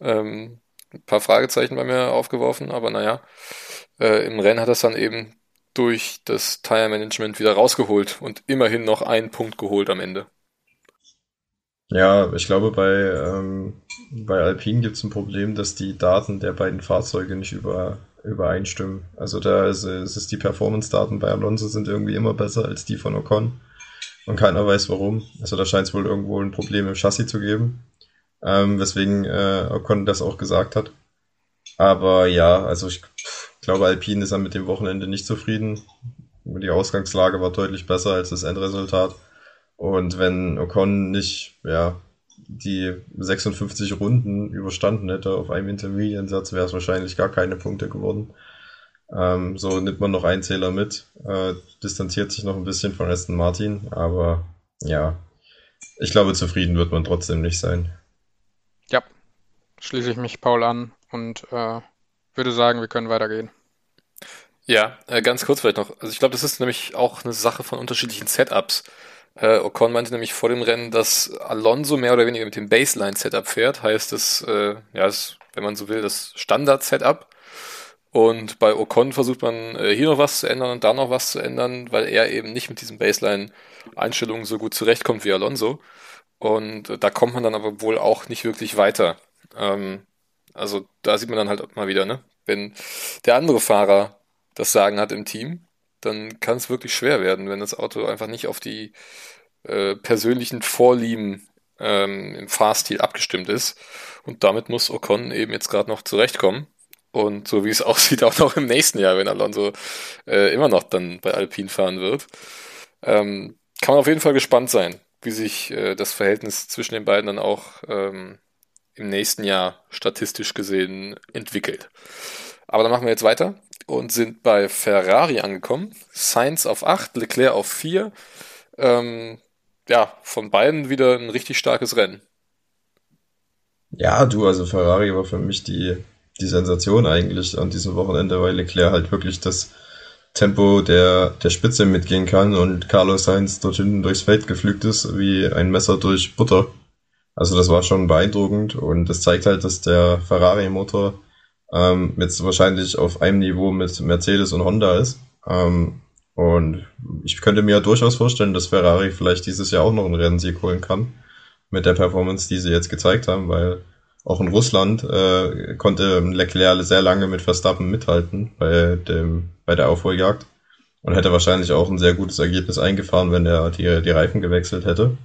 Ähm, ein paar Fragezeichen bei mir aufgeworfen, aber naja, äh, im Rennen hat er es dann eben durch das Tire Management wieder rausgeholt und immerhin noch einen Punkt geholt am Ende. Ja, ich glaube, bei, ähm, bei Alpine gibt es ein Problem, dass die Daten der beiden Fahrzeuge nicht über, übereinstimmen. Also da ist, es ist die Performance-Daten bei Alonso sind irgendwie immer besser als die von Ocon. Und keiner weiß warum. Also da scheint es wohl irgendwo ein Problem im Chassis zu geben. Ähm, weswegen äh, Ocon das auch gesagt hat. Aber ja, also ich glaube, Alpine ist dann mit dem Wochenende nicht zufrieden. Die Ausgangslage war deutlich besser als das Endresultat. Und wenn Ocon nicht, ja, die 56 Runden überstanden hätte auf einem Intermediate-Satz, wäre es wahrscheinlich gar keine Punkte geworden. Ähm, so nimmt man noch einen Zähler mit, äh, distanziert sich noch ein bisschen von Aston Martin, aber ja, ich glaube, zufrieden wird man trotzdem nicht sein. Ja, schließe ich mich Paul an und äh, würde sagen, wir können weitergehen. Ja, äh, ganz kurz vielleicht noch. Also ich glaube, das ist nämlich auch eine Sache von unterschiedlichen Setups. Äh, Ocon meinte nämlich vor dem Rennen, dass Alonso mehr oder weniger mit dem Baseline-Setup fährt. Heißt es, äh, ja, ist, wenn man so will, das Standard-Setup. Und bei Ocon versucht man äh, hier noch was zu ändern und da noch was zu ändern, weil er eben nicht mit diesen Baseline-Einstellungen so gut zurechtkommt wie Alonso. Und äh, da kommt man dann aber wohl auch nicht wirklich weiter. Ähm, also da sieht man dann halt mal wieder, ne? Wenn der andere Fahrer das Sagen hat im Team, dann kann es wirklich schwer werden, wenn das Auto einfach nicht auf die äh, persönlichen Vorlieben ähm, im Fahrstil abgestimmt ist. Und damit muss Ocon eben jetzt gerade noch zurechtkommen. Und so wie es aussieht, auch noch im nächsten Jahr, wenn Alonso äh, immer noch dann bei Alpine fahren wird. Ähm, kann man auf jeden Fall gespannt sein, wie sich äh, das Verhältnis zwischen den beiden dann auch ähm, im nächsten Jahr statistisch gesehen entwickelt. Aber dann machen wir jetzt weiter und sind bei Ferrari angekommen. Sainz auf 8, Leclerc auf 4. Ähm, ja, von beiden wieder ein richtig starkes Rennen. Ja, du, also Ferrari war für mich die, die Sensation eigentlich an diesem Wochenende, weil Leclerc halt wirklich das Tempo der, der Spitze mitgehen kann und Carlos Sainz dort hinten durchs Feld geflügt ist wie ein Messer durch Butter. Also das war schon beeindruckend und das zeigt halt, dass der Ferrari-Motor ähm, jetzt wahrscheinlich auf einem Niveau mit Mercedes und Honda ist. Ähm, und ich könnte mir durchaus vorstellen, dass Ferrari vielleicht dieses Jahr auch noch einen Rennsieg holen kann mit der Performance, die sie jetzt gezeigt haben, weil auch in Russland äh, konnte Leclerc sehr lange mit Verstappen mithalten bei, dem, bei der Aufholjagd und hätte wahrscheinlich auch ein sehr gutes Ergebnis eingefahren, wenn er die, die Reifen gewechselt hätte.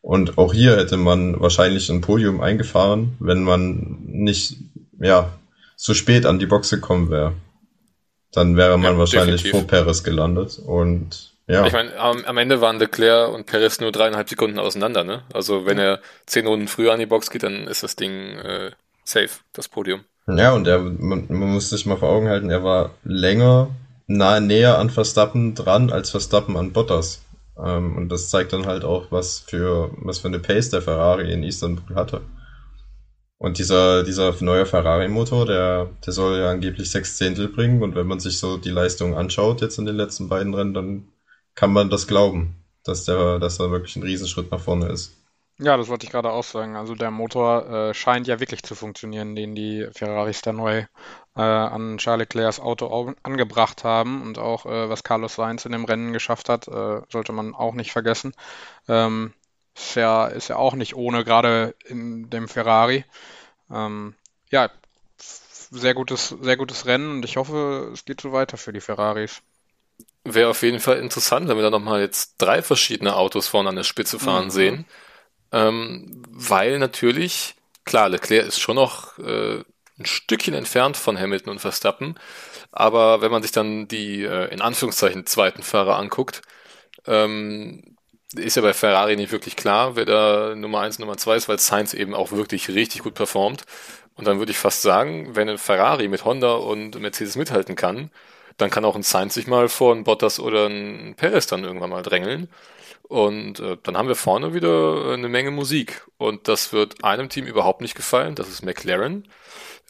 Und auch hier hätte man wahrscheinlich ein Podium eingefahren, wenn man nicht ja, zu spät an die Box gekommen wäre. Dann wäre man ja, wahrscheinlich definitiv. vor Perez gelandet. Und ja. Ich meine, am, am, Ende waren Leclerc und Perez nur dreieinhalb Sekunden auseinander, ne? Also wenn er zehn Runden früher an die Box geht, dann ist das Ding äh, safe, das Podium. Ja, und er, man, man muss sich mal vor Augen halten, er war länger nahe näher an Verstappen dran als Verstappen an Bottas. Ähm, und das zeigt dann halt auch, was für, was für eine Pace der Ferrari in Istanbul hatte. Und dieser, dieser neue Ferrari-Motor, der, der soll ja angeblich sechs Zehntel bringen. Und wenn man sich so die Leistung anschaut jetzt in den letzten beiden Rennen, dann kann man das glauben, dass der, dass da wirklich ein Riesenschritt nach vorne ist. Ja, das wollte ich gerade auch sagen. Also der Motor äh, scheint ja wirklich zu funktionieren, den die Ferraris da neu äh, an Charles Leclercs Auto angebracht haben und auch äh, was Carlos Sainz in dem Rennen geschafft hat, äh, sollte man auch nicht vergessen. Ähm, ist ja, ist ja auch nicht ohne, gerade in dem Ferrari. Ähm, ja, sehr gutes, sehr gutes Rennen und ich hoffe, es geht so weiter für die Ferraris. Wäre auf jeden Fall interessant, wenn wir da nochmal jetzt drei verschiedene Autos vorne an der Spitze fahren mhm. sehen. Ähm, weil natürlich, klar, Leclerc ist schon noch äh, ein Stückchen entfernt von Hamilton und Verstappen. Aber wenn man sich dann die äh, in Anführungszeichen zweiten Fahrer anguckt, ähm, ist ja bei Ferrari nicht wirklich klar, wer da Nummer eins, Nummer zwei ist, weil Sainz eben auch wirklich richtig gut performt. Und dann würde ich fast sagen, wenn ein Ferrari mit Honda und Mercedes mithalten kann, dann kann auch ein Sainz sich mal vor ein Bottas oder ein Perez dann irgendwann mal drängeln. Und äh, dann haben wir vorne wieder eine Menge Musik. Und das wird einem Team überhaupt nicht gefallen. Das ist McLaren.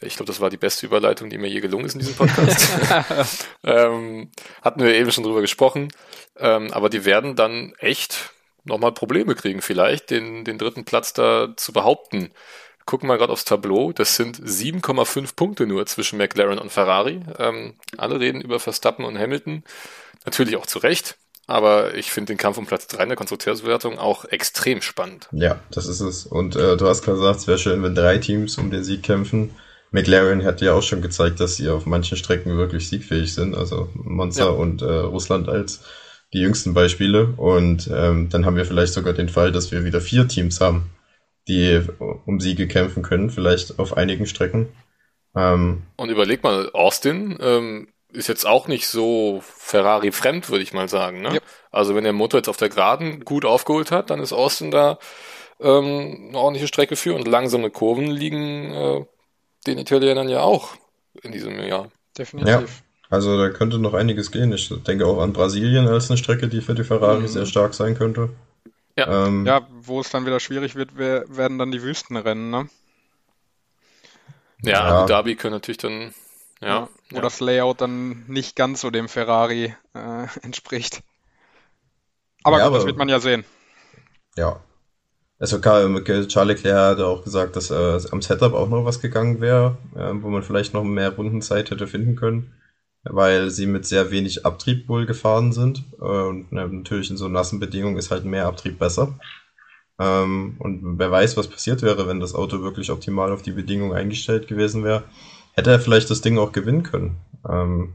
Ich glaube, das war die beste Überleitung, die mir je gelungen ist in diesem Podcast. ähm, hatten wir eben schon drüber gesprochen. Ähm, aber die werden dann echt nochmal Probleme kriegen, vielleicht den, den dritten Platz da zu behaupten. Gucken wir mal gerade aufs Tableau. Das sind 7,5 Punkte nur zwischen McLaren und Ferrari. Ähm, alle reden über Verstappen und Hamilton. Natürlich auch zu Recht. Aber ich finde den Kampf um Platz 3 in der Konstrukteurswertung auch extrem spannend. Ja, das ist es. Und äh, du hast gesagt, es wäre schön, wenn drei Teams um den Sieg kämpfen. McLaren hat ja auch schon gezeigt, dass sie auf manchen Strecken wirklich siegfähig sind, also Monza ja. und äh, Russland als die jüngsten Beispiele. Und ähm, dann haben wir vielleicht sogar den Fall, dass wir wieder vier Teams haben, die um Siege kämpfen können, vielleicht auf einigen Strecken. Ähm, und überleg mal, Austin ähm, ist jetzt auch nicht so Ferrari-fremd, würde ich mal sagen. Ne? Ja. Also wenn der Motor jetzt auf der Geraden gut aufgeholt hat, dann ist Austin da ähm, eine ordentliche Strecke für und langsame Kurven liegen äh, den Italienern ja auch in diesem Jahr. Definitiv. Ja, also da könnte noch einiges gehen. Ich denke auch an Brasilien als eine Strecke, die für die Ferrari mhm. sehr stark sein könnte. Ja. Ähm, ja, wo es dann wieder schwierig wird, werden dann die Wüstenrennen, ne? Ja, ja. Abu Dhabi können natürlich dann, ja. Wo ja. das Layout dann nicht ganz so dem Ferrari äh, entspricht. Aber, ja, gut, aber das wird man ja sehen. Ja, also Charles Leclerc hat auch gesagt, dass äh, am Setup auch noch was gegangen wäre, äh, wo man vielleicht noch mehr Rundenzeit hätte finden können, weil sie mit sehr wenig Abtrieb wohl gefahren sind. Äh, und natürlich in so nassen Bedingungen ist halt mehr Abtrieb besser. Ähm, und wer weiß, was passiert wäre, wenn das Auto wirklich optimal auf die Bedingungen eingestellt gewesen wäre. Hätte er vielleicht das Ding auch gewinnen können. Ähm,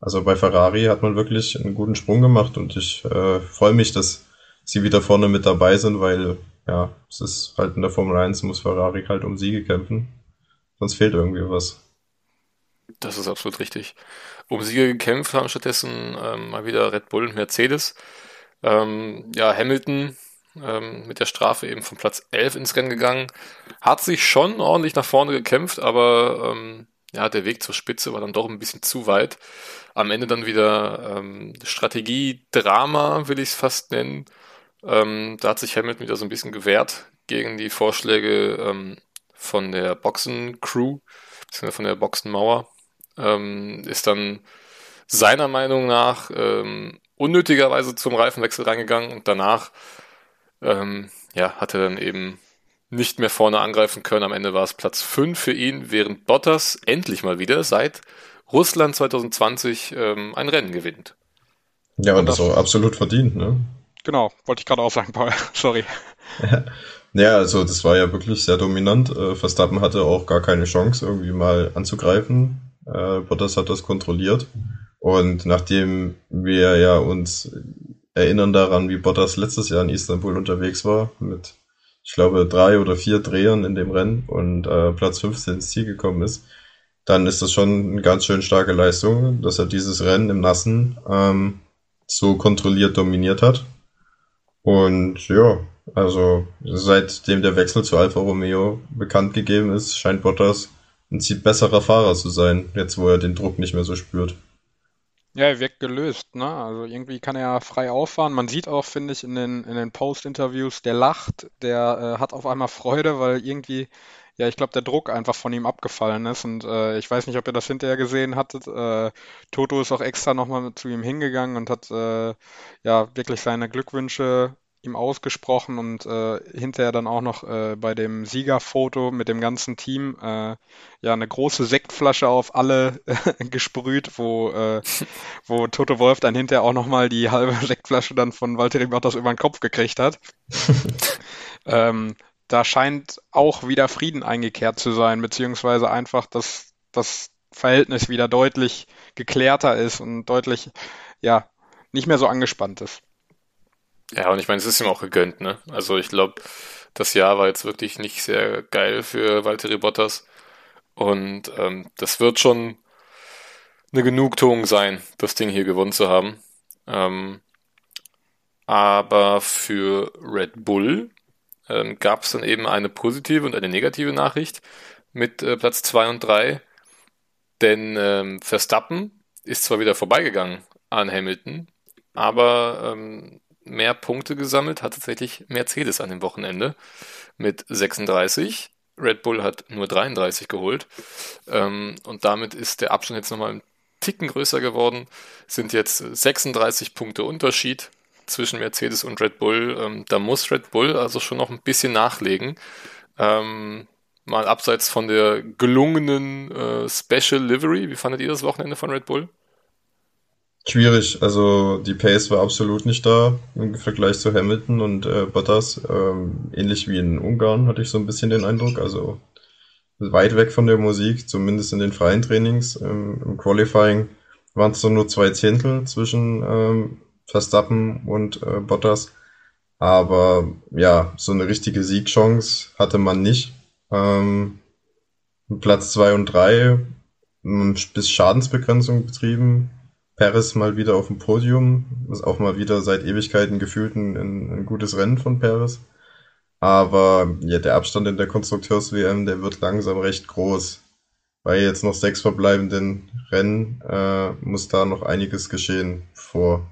also bei Ferrari hat man wirklich einen guten Sprung gemacht und ich äh, freue mich, dass sie wieder vorne mit dabei sind, weil ja, es ist halt in der Formel 1 muss Ferrari halt um Siege kämpfen. Sonst fehlt irgendwie was. Das ist absolut richtig. Um Siege gekämpft haben stattdessen ähm, mal wieder Red Bull und Mercedes. Ähm, ja, Hamilton ähm, mit der Strafe eben von Platz 11 ins Rennen gegangen. Hat sich schon ordentlich nach vorne gekämpft, aber ähm, ja, der Weg zur Spitze war dann doch ein bisschen zu weit. Am Ende dann wieder ähm, Strategie-Drama, will ich es fast nennen. Ähm, da hat sich Hamilton wieder so ein bisschen gewehrt gegen die Vorschläge ähm, von der Boxencrew, beziehungsweise von der Boxenmauer. Ähm, ist dann seiner Meinung nach ähm, unnötigerweise zum Reifenwechsel reingegangen und danach ähm, ja, hat er dann eben nicht mehr vorne angreifen können. Am Ende war es Platz 5 für ihn, während Bottas endlich mal wieder seit Russland 2020 ähm, ein Rennen gewinnt. Ja, und, das auch absolut verdient, ne? Genau, wollte ich gerade auch sagen, Paul. Sorry. Ja, also das war ja wirklich sehr dominant. Äh, Verstappen hatte auch gar keine Chance, irgendwie mal anzugreifen. Äh, Bottas hat das kontrolliert. Und nachdem wir ja uns erinnern daran, wie Bottas letztes Jahr in Istanbul unterwegs war, mit, ich glaube, drei oder vier Drehern in dem Rennen und äh, Platz 15 ins Ziel gekommen ist, dann ist das schon eine ganz schön starke Leistung, dass er dieses Rennen im Nassen ähm, so kontrolliert dominiert hat. Und ja, also seitdem der Wechsel zu Alfa Romeo bekannt gegeben ist, scheint Bottas ein viel besserer Fahrer zu sein, jetzt wo er den Druck nicht mehr so spürt. Ja, er wirkt gelöst, ne? Also irgendwie kann er frei auffahren. Man sieht auch, finde ich, in den, in den Post-Interviews, der lacht, der äh, hat auf einmal Freude, weil irgendwie, ja, ich glaube, der Druck einfach von ihm abgefallen ist. Und äh, ich weiß nicht, ob ihr das hinterher gesehen hattet. Äh, Toto ist auch extra nochmal zu ihm hingegangen und hat äh, ja wirklich seine Glückwünsche ihm ausgesprochen und äh, hinterher dann auch noch äh, bei dem Siegerfoto mit dem ganzen Team äh, ja eine große Sektflasche auf alle gesprüht, wo, äh, wo Toto Wolf dann hinterher auch nochmal die halbe Sektflasche dann von Valtteri Bottas über den Kopf gekriegt hat. ähm, da scheint auch wieder Frieden eingekehrt zu sein, beziehungsweise einfach, dass das Verhältnis wieder deutlich geklärter ist und deutlich, ja, nicht mehr so angespannt ist. Ja, und ich meine, es ist ihm auch gegönnt, ne? Also ich glaube, das Jahr war jetzt wirklich nicht sehr geil für Valtteri Bottas. Und ähm, das wird schon eine Genugtuung sein, das Ding hier gewonnen zu haben. Ähm, aber für Red Bull ähm, gab es dann eben eine positive und eine negative Nachricht mit äh, Platz 2 und 3. Denn ähm, Verstappen ist zwar wieder vorbeigegangen an Hamilton, aber ähm, mehr Punkte gesammelt hat tatsächlich Mercedes an dem Wochenende mit 36. Red Bull hat nur 33 geholt. Ähm, und damit ist der Abstand jetzt nochmal ein Ticken größer geworden. Sind jetzt 36 Punkte Unterschied zwischen Mercedes und Red Bull. Ähm, da muss Red Bull also schon noch ein bisschen nachlegen. Ähm, mal abseits von der gelungenen äh, Special Livery. Wie fandet ihr das Wochenende von Red Bull? Schwierig, also die Pace war absolut nicht da im Vergleich zu Hamilton und äh, Bottas. Ähm, ähnlich wie in Ungarn hatte ich so ein bisschen den Eindruck. Also weit weg von der Musik, zumindest in den freien Trainings. Ähm, Im Qualifying waren es so nur zwei Zehntel zwischen ähm, Verstappen und äh, Bottas. Aber ja, so eine richtige Siegchance hatte man nicht. Ähm, Platz zwei und drei bis Schadensbegrenzung betrieben Paris mal wieder auf dem Podium. Ist auch mal wieder seit Ewigkeiten gefühlt ein, ein gutes Rennen von Paris. Aber ja, der Abstand in der Konstrukteurs-WM, der wird langsam recht groß. Bei jetzt noch sechs verbleibenden Rennen äh, muss da noch einiges geschehen, bevor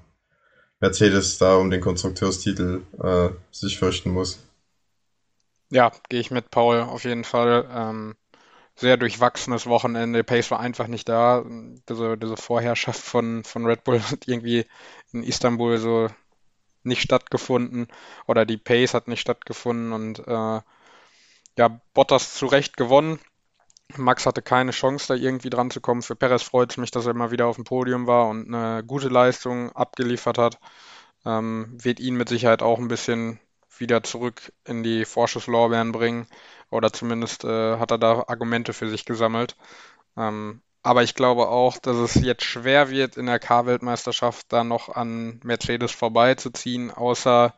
Mercedes da um den Konstrukteurstitel äh, sich fürchten muss. Ja, gehe ich mit Paul auf jeden Fall. Ähm, sehr durchwachsenes Wochenende. Pace war einfach nicht da. Diese, diese Vorherrschaft von, von Red Bull hat irgendwie in Istanbul so nicht stattgefunden oder die Pace hat nicht stattgefunden und äh, ja, Bottas zu Recht gewonnen. Max hatte keine Chance, da irgendwie dran zu kommen. Für Perez freut es mich, dass er immer wieder auf dem Podium war und eine gute Leistung abgeliefert hat. Ähm, wird ihn mit Sicherheit auch ein bisschen wieder zurück in die Vorschusslorbeeren bringen. Oder zumindest äh, hat er da Argumente für sich gesammelt. Ähm, aber ich glaube auch, dass es jetzt schwer wird, in der K-Weltmeisterschaft da noch an Mercedes vorbeizuziehen, außer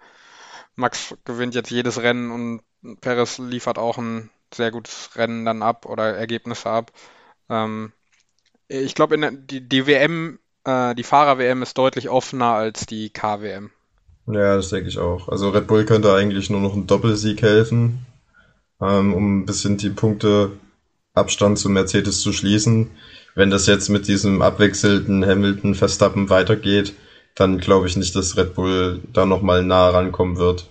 Max gewinnt jetzt jedes Rennen und Perez liefert auch ein sehr gutes Rennen dann ab oder Ergebnisse ab. Ähm, ich glaube, die, die WM, äh, die Fahrer-WM ist deutlich offener als die K-WM. Ja, das denke ich auch. Also Red Bull könnte eigentlich nur noch ein Doppelsieg helfen, ähm, um ein bisschen die Punkte Abstand zu Mercedes zu schließen. Wenn das jetzt mit diesem abwechselnden Hamilton Verstappen weitergeht, dann glaube ich nicht, dass Red Bull da nochmal nah rankommen wird.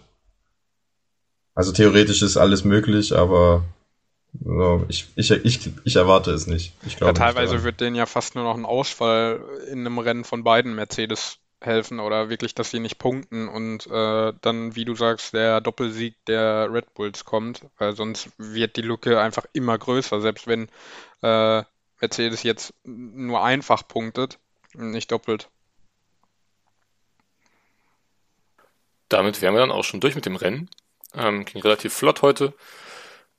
Also theoretisch ist alles möglich, aber so, ich, ich, ich, ich erwarte es nicht. Ich glaube ja, teilweise wird denen ja fast nur noch ein Ausfall in einem Rennen von beiden Mercedes helfen oder wirklich, dass sie nicht punkten und äh, dann, wie du sagst, der Doppelsieg der Red Bulls kommt, weil sonst wird die Lücke einfach immer größer, selbst wenn äh, Mercedes jetzt nur einfach punktet, nicht doppelt. damit wären wir dann auch schon durch mit dem Rennen. Ähm, ging relativ flott heute.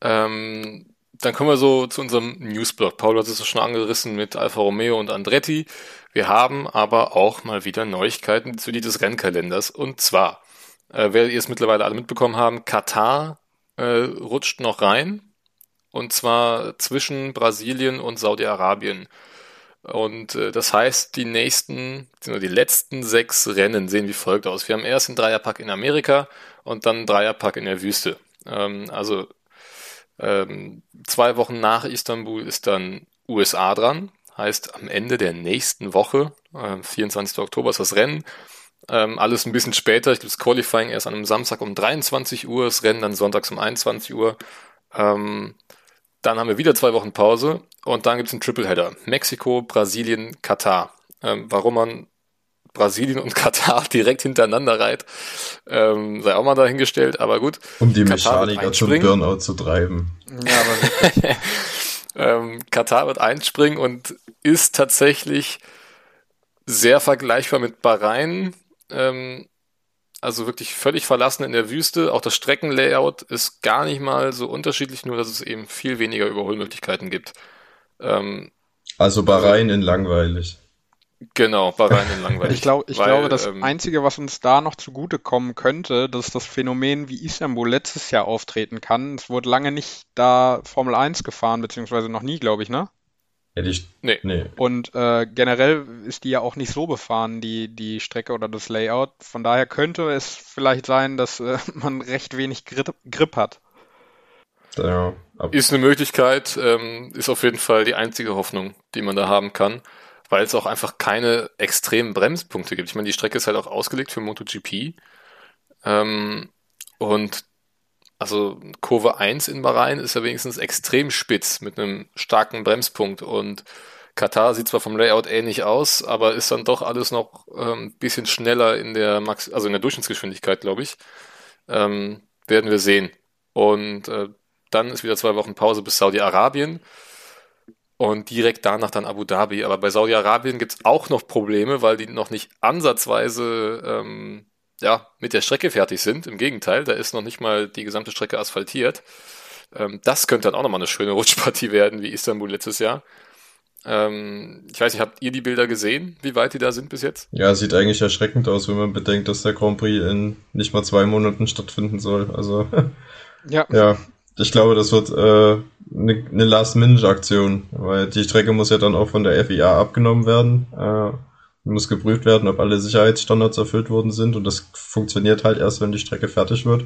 Ähm, dann kommen wir so zu unserem Newsblog. Paul hat es schon angerissen mit Alfa Romeo und Andretti. Wir haben aber auch mal wieder Neuigkeiten zu des Rennkalenders. Und zwar, äh, werdet ihr es mittlerweile alle mitbekommen haben, Katar äh, rutscht noch rein. Und zwar zwischen Brasilien und Saudi-Arabien. Und äh, das heißt, die nächsten, die letzten sechs Rennen sehen wie folgt aus. Wir haben erst einen Dreierpack in Amerika und dann einen Dreierpack in der Wüste. Ähm, also ähm, zwei Wochen nach Istanbul ist dann USA dran. Heißt, am Ende der nächsten Woche, äh, 24. Oktober ist das Rennen. Ähm, alles ein bisschen später. Ich glaube, das Qualifying erst an einem Samstag um 23 Uhr, das Rennen dann sonntags um 21 Uhr. Ähm, dann haben wir wieder zwei Wochen Pause und dann gibt es einen Tripleheader. Mexiko, Brasilien, Katar. Ähm, warum man Brasilien und Katar direkt hintereinander reiht, ähm, sei auch mal dahingestellt, aber gut. Um die Mechaniker zum Burnout zu treiben. Ja, aber ähm, Katar wird einspringen und ist tatsächlich sehr vergleichbar mit Bahrain. Ähm, also wirklich völlig verlassen in der Wüste. Auch das Streckenlayout ist gar nicht mal so unterschiedlich, nur dass es eben viel weniger Überholmöglichkeiten gibt. Ähm, also Bahrain in langweilig. Genau, Bahrain in langweilig. Ich, glaub, ich Weil, glaube, das ähm, Einzige, was uns da noch zugutekommen könnte, dass das Phänomen wie Istanbul letztes Jahr auftreten kann. Es wurde lange nicht da Formel 1 gefahren, beziehungsweise noch nie, glaube ich, ne? Hätte ich. Nee. nee. Und äh, generell ist die ja auch nicht so befahren, die, die Strecke oder das Layout. Von daher könnte es vielleicht sein, dass äh, man recht wenig Grip, Grip hat. Ja, ist eine Möglichkeit, ähm, ist auf jeden Fall die einzige Hoffnung, die man da haben kann, weil es auch einfach keine extremen Bremspunkte gibt. Ich meine, die Strecke ist halt auch ausgelegt für MotoGP. Ähm, und also Kurve 1 in Bahrain ist ja wenigstens extrem spitz mit einem starken Bremspunkt und Katar sieht zwar vom Layout ähnlich aus, aber ist dann doch alles noch ein ähm, bisschen schneller in der Max also in der Durchschnittsgeschwindigkeit, glaube ich. Ähm, werden wir sehen. Und äh, dann ist wieder zwei Wochen Pause bis Saudi-Arabien und direkt danach dann Abu Dhabi. Aber bei Saudi-Arabien gibt es auch noch Probleme, weil die noch nicht ansatzweise ähm, ja, mit der Strecke fertig sind. Im Gegenteil, da ist noch nicht mal die gesamte Strecke asphaltiert. Ähm, das könnte dann auch nochmal eine schöne Rutschpartie werden, wie Istanbul letztes Jahr. Ähm, ich weiß nicht, habt ihr die Bilder gesehen, wie weit die da sind bis jetzt? Ja, sieht eigentlich erschreckend aus, wenn man bedenkt, dass der Grand Prix in nicht mal zwei Monaten stattfinden soll. Also, ja. ja. Ich glaube, das wird äh, eine, eine Last-Minute-Aktion, weil die Strecke muss ja dann auch von der FIA abgenommen werden. Äh, muss geprüft werden, ob alle Sicherheitsstandards erfüllt worden sind und das funktioniert halt erst, wenn die Strecke fertig wird.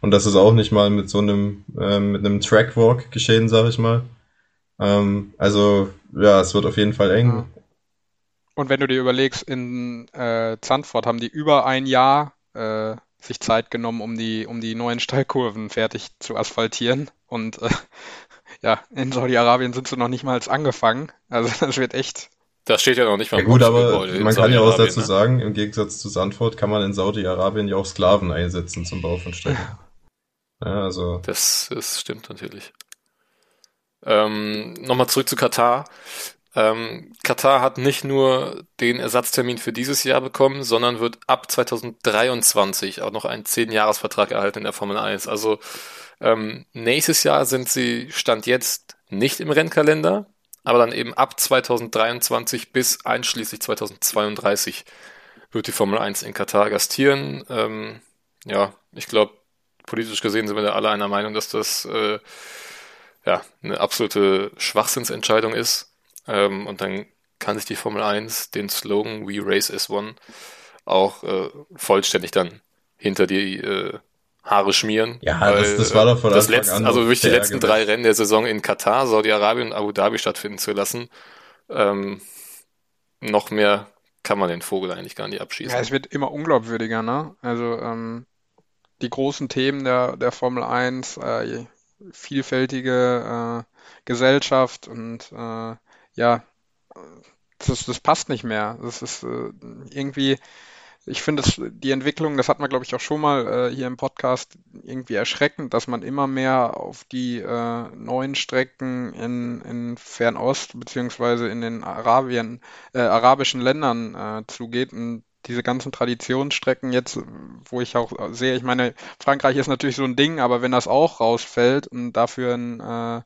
Und das ist auch nicht mal mit so einem, äh, mit einem Trackwalk geschehen, sag ich mal. Ähm, also, ja, es wird auf jeden Fall eng. Und wenn du dir überlegst, in äh, Zandvoort haben die über ein Jahr äh, sich Zeit genommen, um die, um die neuen Steilkurven fertig zu asphaltieren. Und äh, ja, in Saudi-Arabien sind sie noch nicht mal angefangen. Also das wird echt das steht ja noch nicht mal ja, gut, aber man kann ja auch dazu ne? sagen, im Gegensatz zu Sandford kann man in Saudi-Arabien ja auch Sklaven einsetzen zum Bau von Strecken. Ja, also. Das, das stimmt natürlich. Ähm, Nochmal zurück zu Katar. Ähm, Katar hat nicht nur den Ersatztermin für dieses Jahr bekommen, sondern wird ab 2023 auch noch einen 10-Jahres-Vertrag erhalten in der Formel 1. Also ähm, nächstes Jahr sind sie Stand jetzt nicht im Rennkalender aber dann eben ab 2023 bis einschließlich 2032 wird die Formel 1 in Katar gastieren. Ähm, ja, ich glaube, politisch gesehen sind wir da alle einer Meinung, dass das äh, ja, eine absolute Schwachsinnsentscheidung ist. Ähm, und dann kann sich die Formel 1 den Slogan We Race as One auch äh, vollständig dann hinter die äh, Haare schmieren. Ja, das, das war doch von das letzte, an Also wirklich die letzten drei Rennen der Saison in Katar, Saudi-Arabien und Abu Dhabi stattfinden zu lassen. Ähm, noch mehr kann man den Vogel eigentlich gar nicht abschießen. Ja, es wird immer unglaubwürdiger, ne? Also ähm, die großen Themen der, der Formel 1, äh, vielfältige äh, Gesellschaft und äh, ja, das, das passt nicht mehr. Das ist äh, irgendwie ich finde die Entwicklung, das hat man glaube ich auch schon mal äh, hier im Podcast irgendwie erschreckend, dass man immer mehr auf die äh, neuen Strecken in, in Fernost beziehungsweise in den Arabien, äh, arabischen Ländern äh, zugeht und diese ganzen Traditionsstrecken jetzt, wo ich auch sehe, ich meine, Frankreich ist natürlich so ein Ding, aber wenn das auch rausfällt und dafür ein, äh,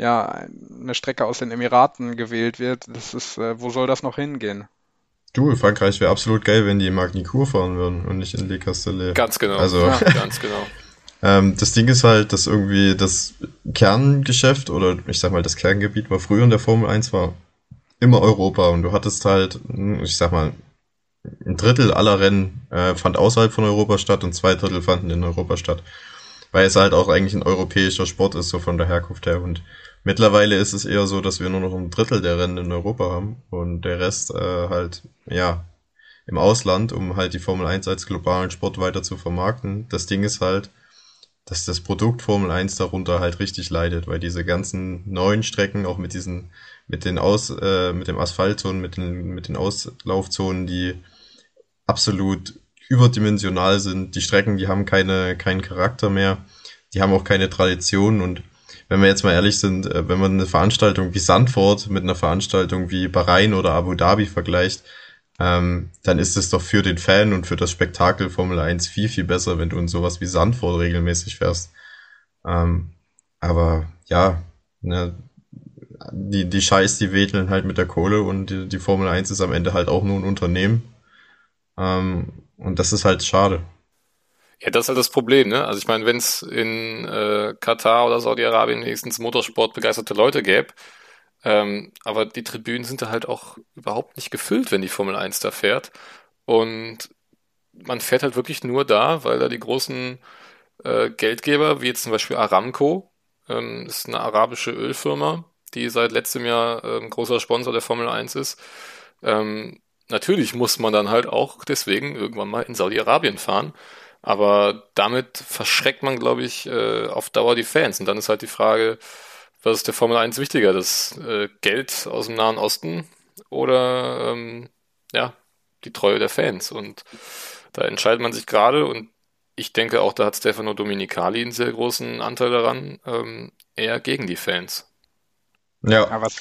ja, eine Strecke aus den Emiraten gewählt wird, das ist, äh, wo soll das noch hingehen? Du, Frankreich wäre absolut geil, wenn die in Magny-Cours fahren würden und nicht in Le Castellet. Ganz genau. Also, ja, ganz genau. ähm, das Ding ist halt, dass irgendwie das Kerngeschäft oder ich sag mal, das Kerngebiet war früher in der Formel 1 war immer Europa und du hattest halt, ich sag mal, ein Drittel aller Rennen äh, fand außerhalb von Europa statt und zwei Drittel fanden in Europa statt. Weil es halt auch eigentlich ein europäischer Sport ist, so von der Herkunft her. Und mittlerweile ist es eher so, dass wir nur noch ein Drittel der Rennen in Europa haben und der Rest äh, halt, ja, im Ausland, um halt die Formel 1 als globalen Sport weiter zu vermarkten. Das Ding ist halt, dass das Produkt Formel 1 darunter halt richtig leidet, weil diese ganzen neuen Strecken, auch mit diesen, mit den Aus, äh, mit dem Asphaltzonen, mit den, mit den Auslaufzonen, die absolut überdimensional sind. Die Strecken, die haben keine, keinen Charakter mehr. Die haben auch keine Tradition und wenn wir jetzt mal ehrlich sind, äh, wenn man eine Veranstaltung wie Sandford mit einer Veranstaltung wie Bahrain oder Abu Dhabi vergleicht, ähm, dann ist es doch für den Fan und für das Spektakel Formel 1 viel, viel besser, wenn du in sowas wie Sandford regelmäßig fährst. Ähm, aber ja, ne, die, die Scheiß, die wedeln halt mit der Kohle und die, die Formel 1 ist am Ende halt auch nur ein Unternehmen. Ähm, und das ist halt schade. Ja, das ist halt das Problem, ne? Also ich meine, wenn es in äh, Katar oder Saudi-Arabien wenigstens Motorsport begeisterte Leute gäbe, ähm, aber die Tribünen sind da halt auch überhaupt nicht gefüllt, wenn die Formel 1 da fährt. Und man fährt halt wirklich nur da, weil da die großen äh, Geldgeber, wie jetzt zum Beispiel Aramco, ähm, ist eine arabische Ölfirma, die seit letztem Jahr ähm, großer Sponsor der Formel 1 ist, ähm, natürlich muss man dann halt auch deswegen irgendwann mal in Saudi-Arabien fahren. Aber damit verschreckt man, glaube ich, äh, auf Dauer die Fans. Und dann ist halt die Frage, was ist der Formel 1 wichtiger? Das äh, Geld aus dem Nahen Osten oder ähm, ja, die Treue der Fans? Und da entscheidet man sich gerade und ich denke auch, da hat Stefano Dominicali einen sehr großen Anteil daran, ähm, eher gegen die Fans. Ja, ja was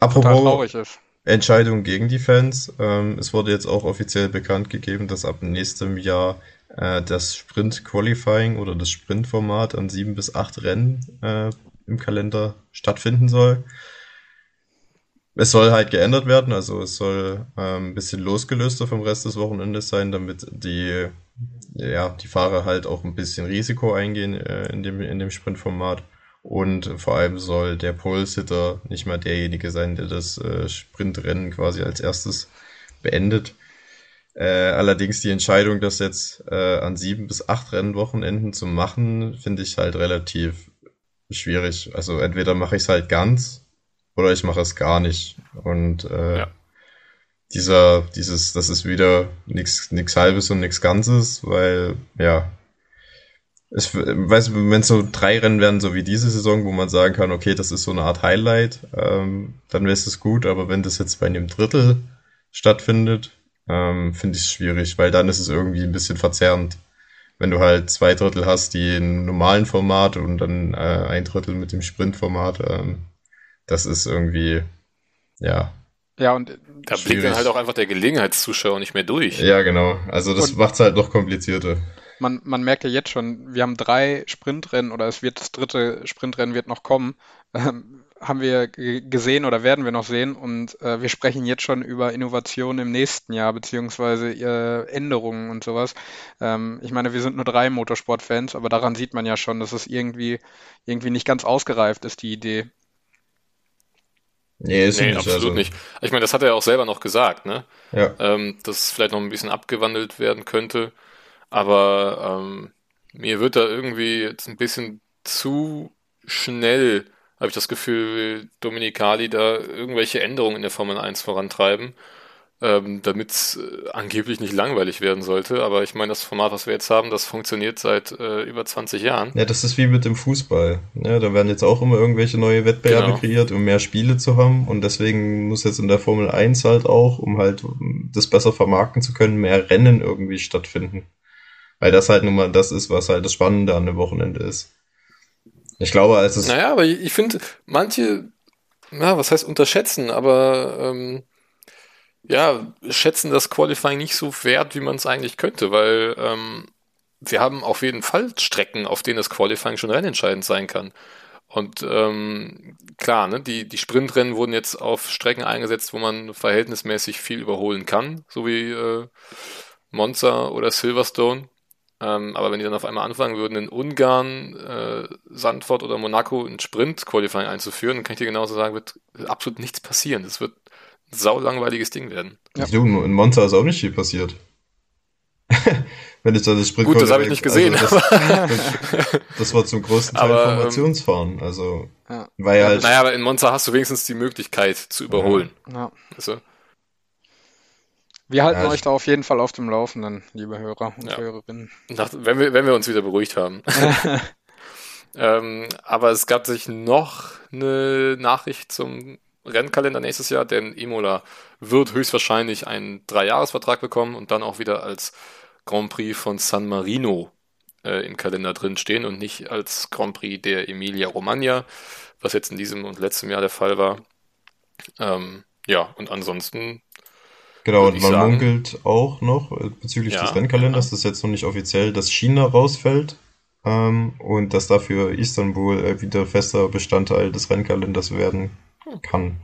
apropos traurig ist. Entscheidung gegen die Fans. Ähm, es wurde jetzt auch offiziell bekannt gegeben, dass ab nächstem Jahr äh, das Sprint Qualifying oder das Sprintformat an sieben bis acht Rennen äh, im Kalender stattfinden soll. Es soll halt geändert werden, also es soll äh, ein bisschen losgelöster vom Rest des Wochenendes sein, damit die, ja, die Fahrer halt auch ein bisschen Risiko eingehen äh, in, dem, in dem Sprintformat. Und vor allem soll der Pole-Sitter nicht mal derjenige sein, der das äh, Sprintrennen quasi als erstes beendet. Äh, allerdings die Entscheidung, das jetzt äh, an sieben bis acht Rennwochenenden zu machen, finde ich halt relativ schwierig. Also entweder mache ich es halt ganz oder ich mache es gar nicht. Und äh, ja. dieser, dieses, das ist wieder nichts nix halbes und nichts Ganzes, weil ja, ich weiß, wenn es so drei Rennen werden, so wie diese Saison, wo man sagen kann, okay, das ist so eine Art Highlight, ähm, dann wäre es gut, aber wenn das jetzt bei einem Drittel stattfindet, ähm, finde ich es schwierig, weil dann ist es irgendwie ein bisschen verzerrend. Wenn du halt zwei Drittel hast, die im normalen Format und dann äh, ein Drittel mit dem Sprintformat, ähm, das ist irgendwie, ja. Ja, und da blickt dann halt auch einfach der Gelegenheitszuschauer nicht mehr durch. Ja, genau. Also das macht es halt noch komplizierter man, man merkt ja jetzt schon, wir haben drei Sprintrennen oder es wird das dritte Sprintrennen wird noch kommen, ähm, haben wir gesehen oder werden wir noch sehen und äh, wir sprechen jetzt schon über Innovationen im nächsten Jahr beziehungsweise äh, Änderungen und sowas. Ähm, ich meine, wir sind nur drei Motorsportfans, aber daran sieht man ja schon, dass es irgendwie irgendwie nicht ganz ausgereift ist, die Idee. Nee, ist nee nicht, absolut also. nicht. Ich meine, das hat er ja auch selber noch gesagt, ne? Ja. Ähm, dass es vielleicht noch ein bisschen abgewandelt werden könnte. Aber ähm, mir wird da irgendwie jetzt ein bisschen zu schnell, habe ich das Gefühl, Dominikali da irgendwelche Änderungen in der Formel 1 vorantreiben, ähm, damit es äh, angeblich nicht langweilig werden sollte. Aber ich meine, das Format, was wir jetzt haben, das funktioniert seit äh, über 20 Jahren. Ja, das ist wie mit dem Fußball. Ja, da werden jetzt auch immer irgendwelche neue Wettbewerbe genau. kreiert, um mehr Spiele zu haben. Und deswegen muss jetzt in der Formel 1 halt auch, um halt das besser vermarkten zu können, mehr Rennen irgendwie stattfinden. Weil das halt nun mal das ist, was halt das Spannende an dem Wochenende ist. Ich glaube, als es. Naja, aber ich finde, manche, ja, was heißt unterschätzen, aber ähm, ja, schätzen das Qualifying nicht so wert, wie man es eigentlich könnte, weil ähm, wir haben auf jeden Fall Strecken, auf denen das Qualifying schon rennentscheidend sein kann. Und ähm, klar, ne, die, die Sprintrennen wurden jetzt auf Strecken eingesetzt, wo man verhältnismäßig viel überholen kann, so wie äh, Monza oder Silverstone. Ähm, aber wenn die dann auf einmal anfangen würden, in Ungarn, äh, Sandford oder Monaco ein Sprint-Qualifying einzuführen, dann kann ich dir genauso sagen, wird absolut nichts passieren. Das wird ein saulangweiliges Ding werden. Ja. Du, in Monza ist auch nicht viel passiert. wenn ich da das Sprint Gut, das habe ich nicht gesehen. Also das, das, war zum größten Teil aber, ähm, Formationsfahren. Also, ja. war ja halt. Naja, aber in Monza hast du wenigstens die Möglichkeit zu überholen. Ja. Also, wir halten ja, euch da auf jeden Fall auf dem Laufenden, liebe Hörer und ja. Hörerinnen. Nach, wenn, wir, wenn wir uns wieder beruhigt haben. ähm, aber es gab sich noch eine Nachricht zum Rennkalender nächstes Jahr, denn Imola wird höchstwahrscheinlich einen Dreijahresvertrag bekommen und dann auch wieder als Grand Prix von San Marino äh, im Kalender drin stehen und nicht als Grand Prix der Emilia Romagna, was jetzt in diesem und letztem Jahr der Fall war. Ähm, ja, und ansonsten Genau, und man sagen. munkelt auch noch äh, bezüglich ja, des Rennkalenders, ja. dass jetzt noch nicht offiziell, dass China rausfällt ähm, und dass dafür Istanbul äh, wieder fester Bestandteil des Rennkalenders werden kann.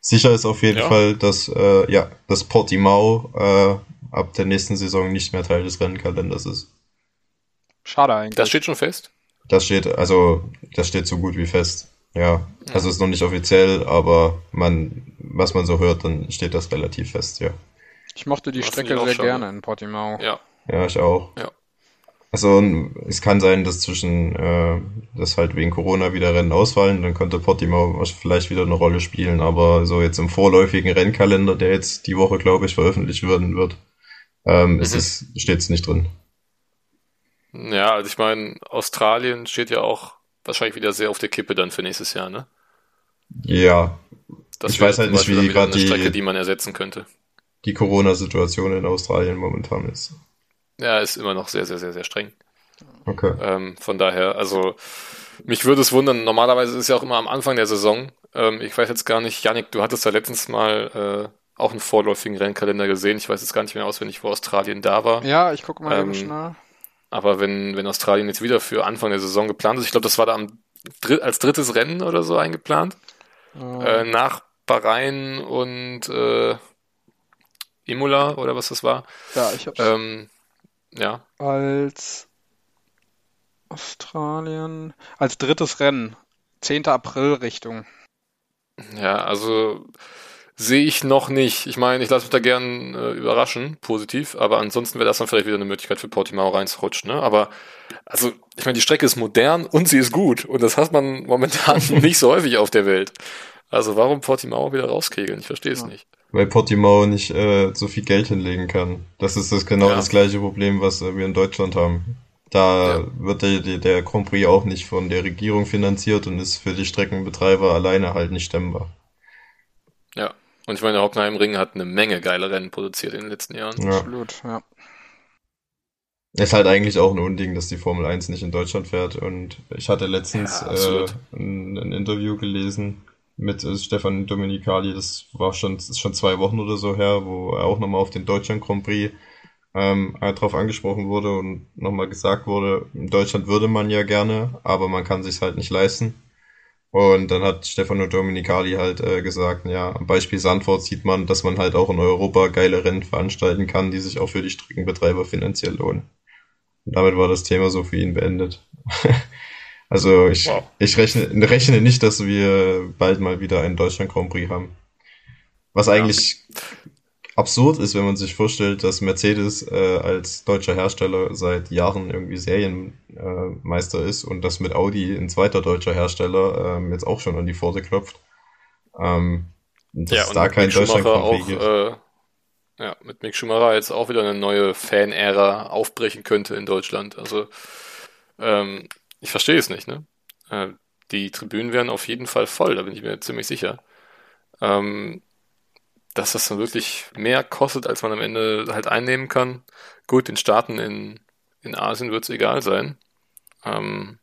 Sicher ist auf jeden ja. Fall, dass äh, ja, dass Portimao äh, ab der nächsten Saison nicht mehr Teil des Rennkalenders ist. Schade eigentlich. Das steht schon fest? Das steht, also das steht so gut wie fest. Ja, also ist noch nicht offiziell, aber man, was man so hört, dann steht das relativ fest, ja. Ich mochte die das Strecke sehr gerne in Portimao. Ja. Ja, ich auch. Ja. Also es kann sein, dass zwischen, äh, dass halt wegen Corona wieder Rennen ausfallen, dann könnte Portimao vielleicht wieder eine Rolle spielen, aber so jetzt im vorläufigen Rennkalender, der jetzt die Woche, glaube ich, veröffentlicht werden wird, ähm, mhm. ist es, steht es nicht drin. Ja, also ich meine, Australien steht ja auch wahrscheinlich wieder sehr auf der Kippe dann für nächstes Jahr, ne? Ja. Das ich weiß halt nicht, wie gerade die Strecke, die man ersetzen könnte. Die Corona-Situation in Australien momentan ist. Ja, ist immer noch sehr, sehr, sehr, sehr streng. Okay. Ähm, von daher, also mich würde es wundern, normalerweise ist es ja auch immer am Anfang der Saison. Ähm, ich weiß jetzt gar nicht, Janik, du hattest ja letztens mal äh, auch einen vorläufigen Rennkalender gesehen. Ich weiß jetzt gar nicht mehr auswendig, wo Australien da war. Ja, ich gucke mal ähm, schnell. Aber wenn, wenn Australien jetzt wieder für Anfang der Saison geplant ist, ich glaube, das war da am, als drittes Rennen oder so eingeplant, oh. äh, nach Bahrain und äh, Imola oder was das war. Ja, ich hab's. Ähm, ja. Als Australien, als drittes Rennen, 10. April Richtung. Ja, also sehe ich noch nicht. Ich meine, ich lasse mich da gern äh, überraschen, positiv, aber ansonsten wäre das dann vielleicht wieder eine Möglichkeit für Portimao reinzurutschen. Ne? Aber also, ich meine, die Strecke ist modern und sie ist gut und das hat man momentan nicht so häufig auf der Welt. Also warum Portimao wieder rauskegeln? Ich verstehe es ja. nicht. Weil Portimao nicht äh, so viel Geld hinlegen kann. Das ist das genau ja. das gleiche Problem, was äh, wir in Deutschland haben. Da ja. wird der, der Grand Prix auch nicht von der Regierung finanziert und ist für die Streckenbetreiber alleine halt nicht stemmbar. Und ich meine, Hockenheimring hat eine Menge geile Rennen produziert in den letzten Jahren. Ja. Absolut, ja. Ist halt eigentlich auch ein Unding, dass die Formel 1 nicht in Deutschland fährt. Und ich hatte letztens ja, äh, ein, ein, Interview gelesen mit äh, Stefan Domenicali, das war schon, das ist schon zwei Wochen oder so her, wo er auch nochmal auf den Deutschland Grand Prix ähm, darauf angesprochen wurde und nochmal gesagt wurde, in Deutschland würde man ja gerne, aber man kann sich halt nicht leisten. Und dann hat Stefano Dominicali halt äh, gesagt, ja, am Beispiel Sandford sieht man, dass man halt auch in Europa geile Rennen veranstalten kann, die sich auch für die Streckenbetreiber finanziell lohnen. Und damit war das Thema so für ihn beendet. also ich, wow. ich rechne, rechne nicht, dass wir bald mal wieder einen Deutschland Grand Prix haben. Was eigentlich absurd ist, wenn man sich vorstellt, dass Mercedes äh, als deutscher Hersteller seit Jahren irgendwie Serienmeister äh, ist und das mit Audi ein zweiter deutscher Hersteller ähm, jetzt auch schon an die Pforte klopft. Ähm, dass ja, es da kein Deutschland auch, gibt. Äh, ja, mit Mick Schumacher jetzt auch wieder eine neue Fan-Ära aufbrechen könnte in Deutschland. Also ähm, ich verstehe es nicht, ne? Äh, die Tribünen wären auf jeden Fall voll, da bin ich mir ziemlich sicher. Ähm, dass das dann wirklich mehr kostet, als man am Ende halt einnehmen kann. Gut, den Staaten in, in Asien wird es egal sein. Ähm,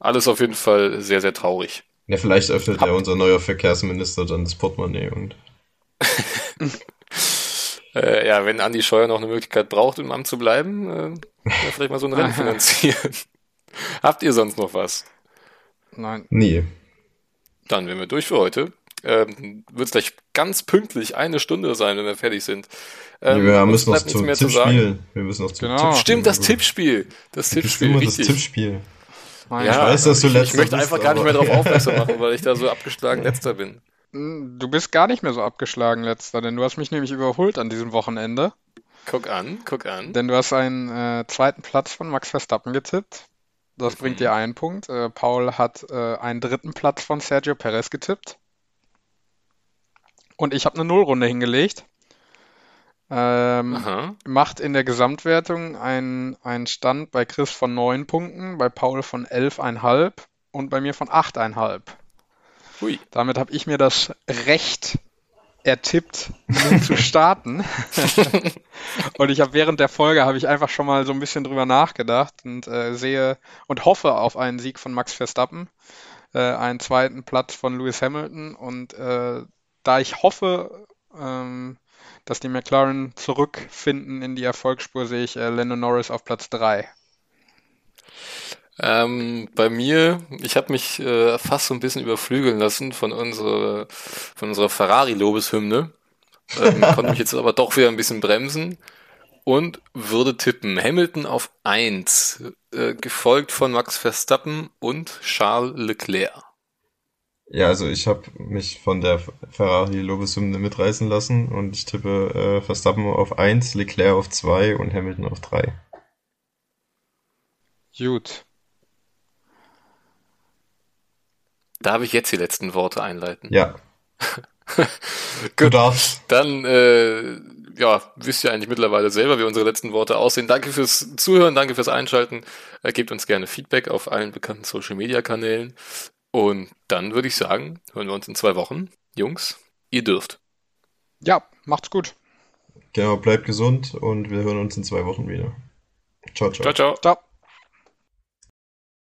alles auf jeden Fall sehr, sehr traurig. Ja, vielleicht öffnet ja unser neuer Verkehrsminister dann das Portemonnaie und. Äh, ja, wenn Andi Scheuer noch eine Möglichkeit braucht, im Amt zu bleiben, äh, vielleicht mal so ein Rennen finanzieren. Habt ihr sonst noch was? Nein. Nee. Dann wären wir durch für heute. Ähm, Wird es gleich ganz pünktlich eine Stunde sein, wenn wir fertig sind. Ähm, wir müssen noch bleibt nichts zum mehr zu Tippspiel. Wir müssen noch zum Genau. Tippspiel. Stimmt, das. Tippspiel. Das Tippspiel, das wichtig. Tippspiel. Nein. Ja, weiß, dass du ich, ich letzter möchte bist, einfach gar nicht mehr darauf aufmerksam machen, weil ich da so abgeschlagen letzter bin. Du bist gar nicht mehr so abgeschlagen, letzter, denn du hast mich nämlich überholt an diesem Wochenende. Guck an, guck an. Denn du hast einen äh, zweiten Platz von Max Verstappen getippt. Das bringt dir einen Punkt. Äh, Paul hat äh, einen dritten Platz von Sergio Perez getippt. Und ich habe eine Nullrunde hingelegt. Ähm, macht in der Gesamtwertung einen, einen Stand bei Chris von 9 Punkten, bei Paul von 11,5 und bei mir von 8,5. Hui. Damit habe ich mir das Recht ertippt, nun zu starten. und ich habe während der Folge habe ich einfach schon mal so ein bisschen drüber nachgedacht und äh, sehe und hoffe auf einen Sieg von Max Verstappen, äh, einen zweiten Platz von Lewis Hamilton und äh, da ich hoffe, ähm, dass die McLaren zurückfinden in die Erfolgsspur, sehe ich äh, Lando Norris auf Platz 3. Ähm, bei mir, ich habe mich äh, fast so ein bisschen überflügeln lassen von unserer, von unserer Ferrari-Lobeshymne. Ähm, konnte mich jetzt aber doch wieder ein bisschen bremsen und würde tippen. Hamilton auf 1, äh, gefolgt von Max Verstappen und Charles Leclerc. Ja, also ich habe mich von der Ferrari Lobeshymne mitreißen lassen und ich tippe äh, Verstappen auf 1, Leclerc auf 2 und Hamilton auf 3. Gut. Darf ich jetzt die letzten Worte einleiten? Ja, du Gut, darfst. dann äh, ja, wisst ihr eigentlich mittlerweile selber, wie unsere letzten Worte aussehen. Danke fürs Zuhören, danke fürs Einschalten. Äh, gebt uns gerne Feedback auf allen bekannten Social Media Kanälen. Und dann würde ich sagen, hören wir uns in zwei Wochen. Jungs, ihr dürft. Ja, macht's gut. Genau, bleibt gesund und wir hören uns in zwei Wochen wieder. Ciao, ciao. Ciao, ciao. Ciao.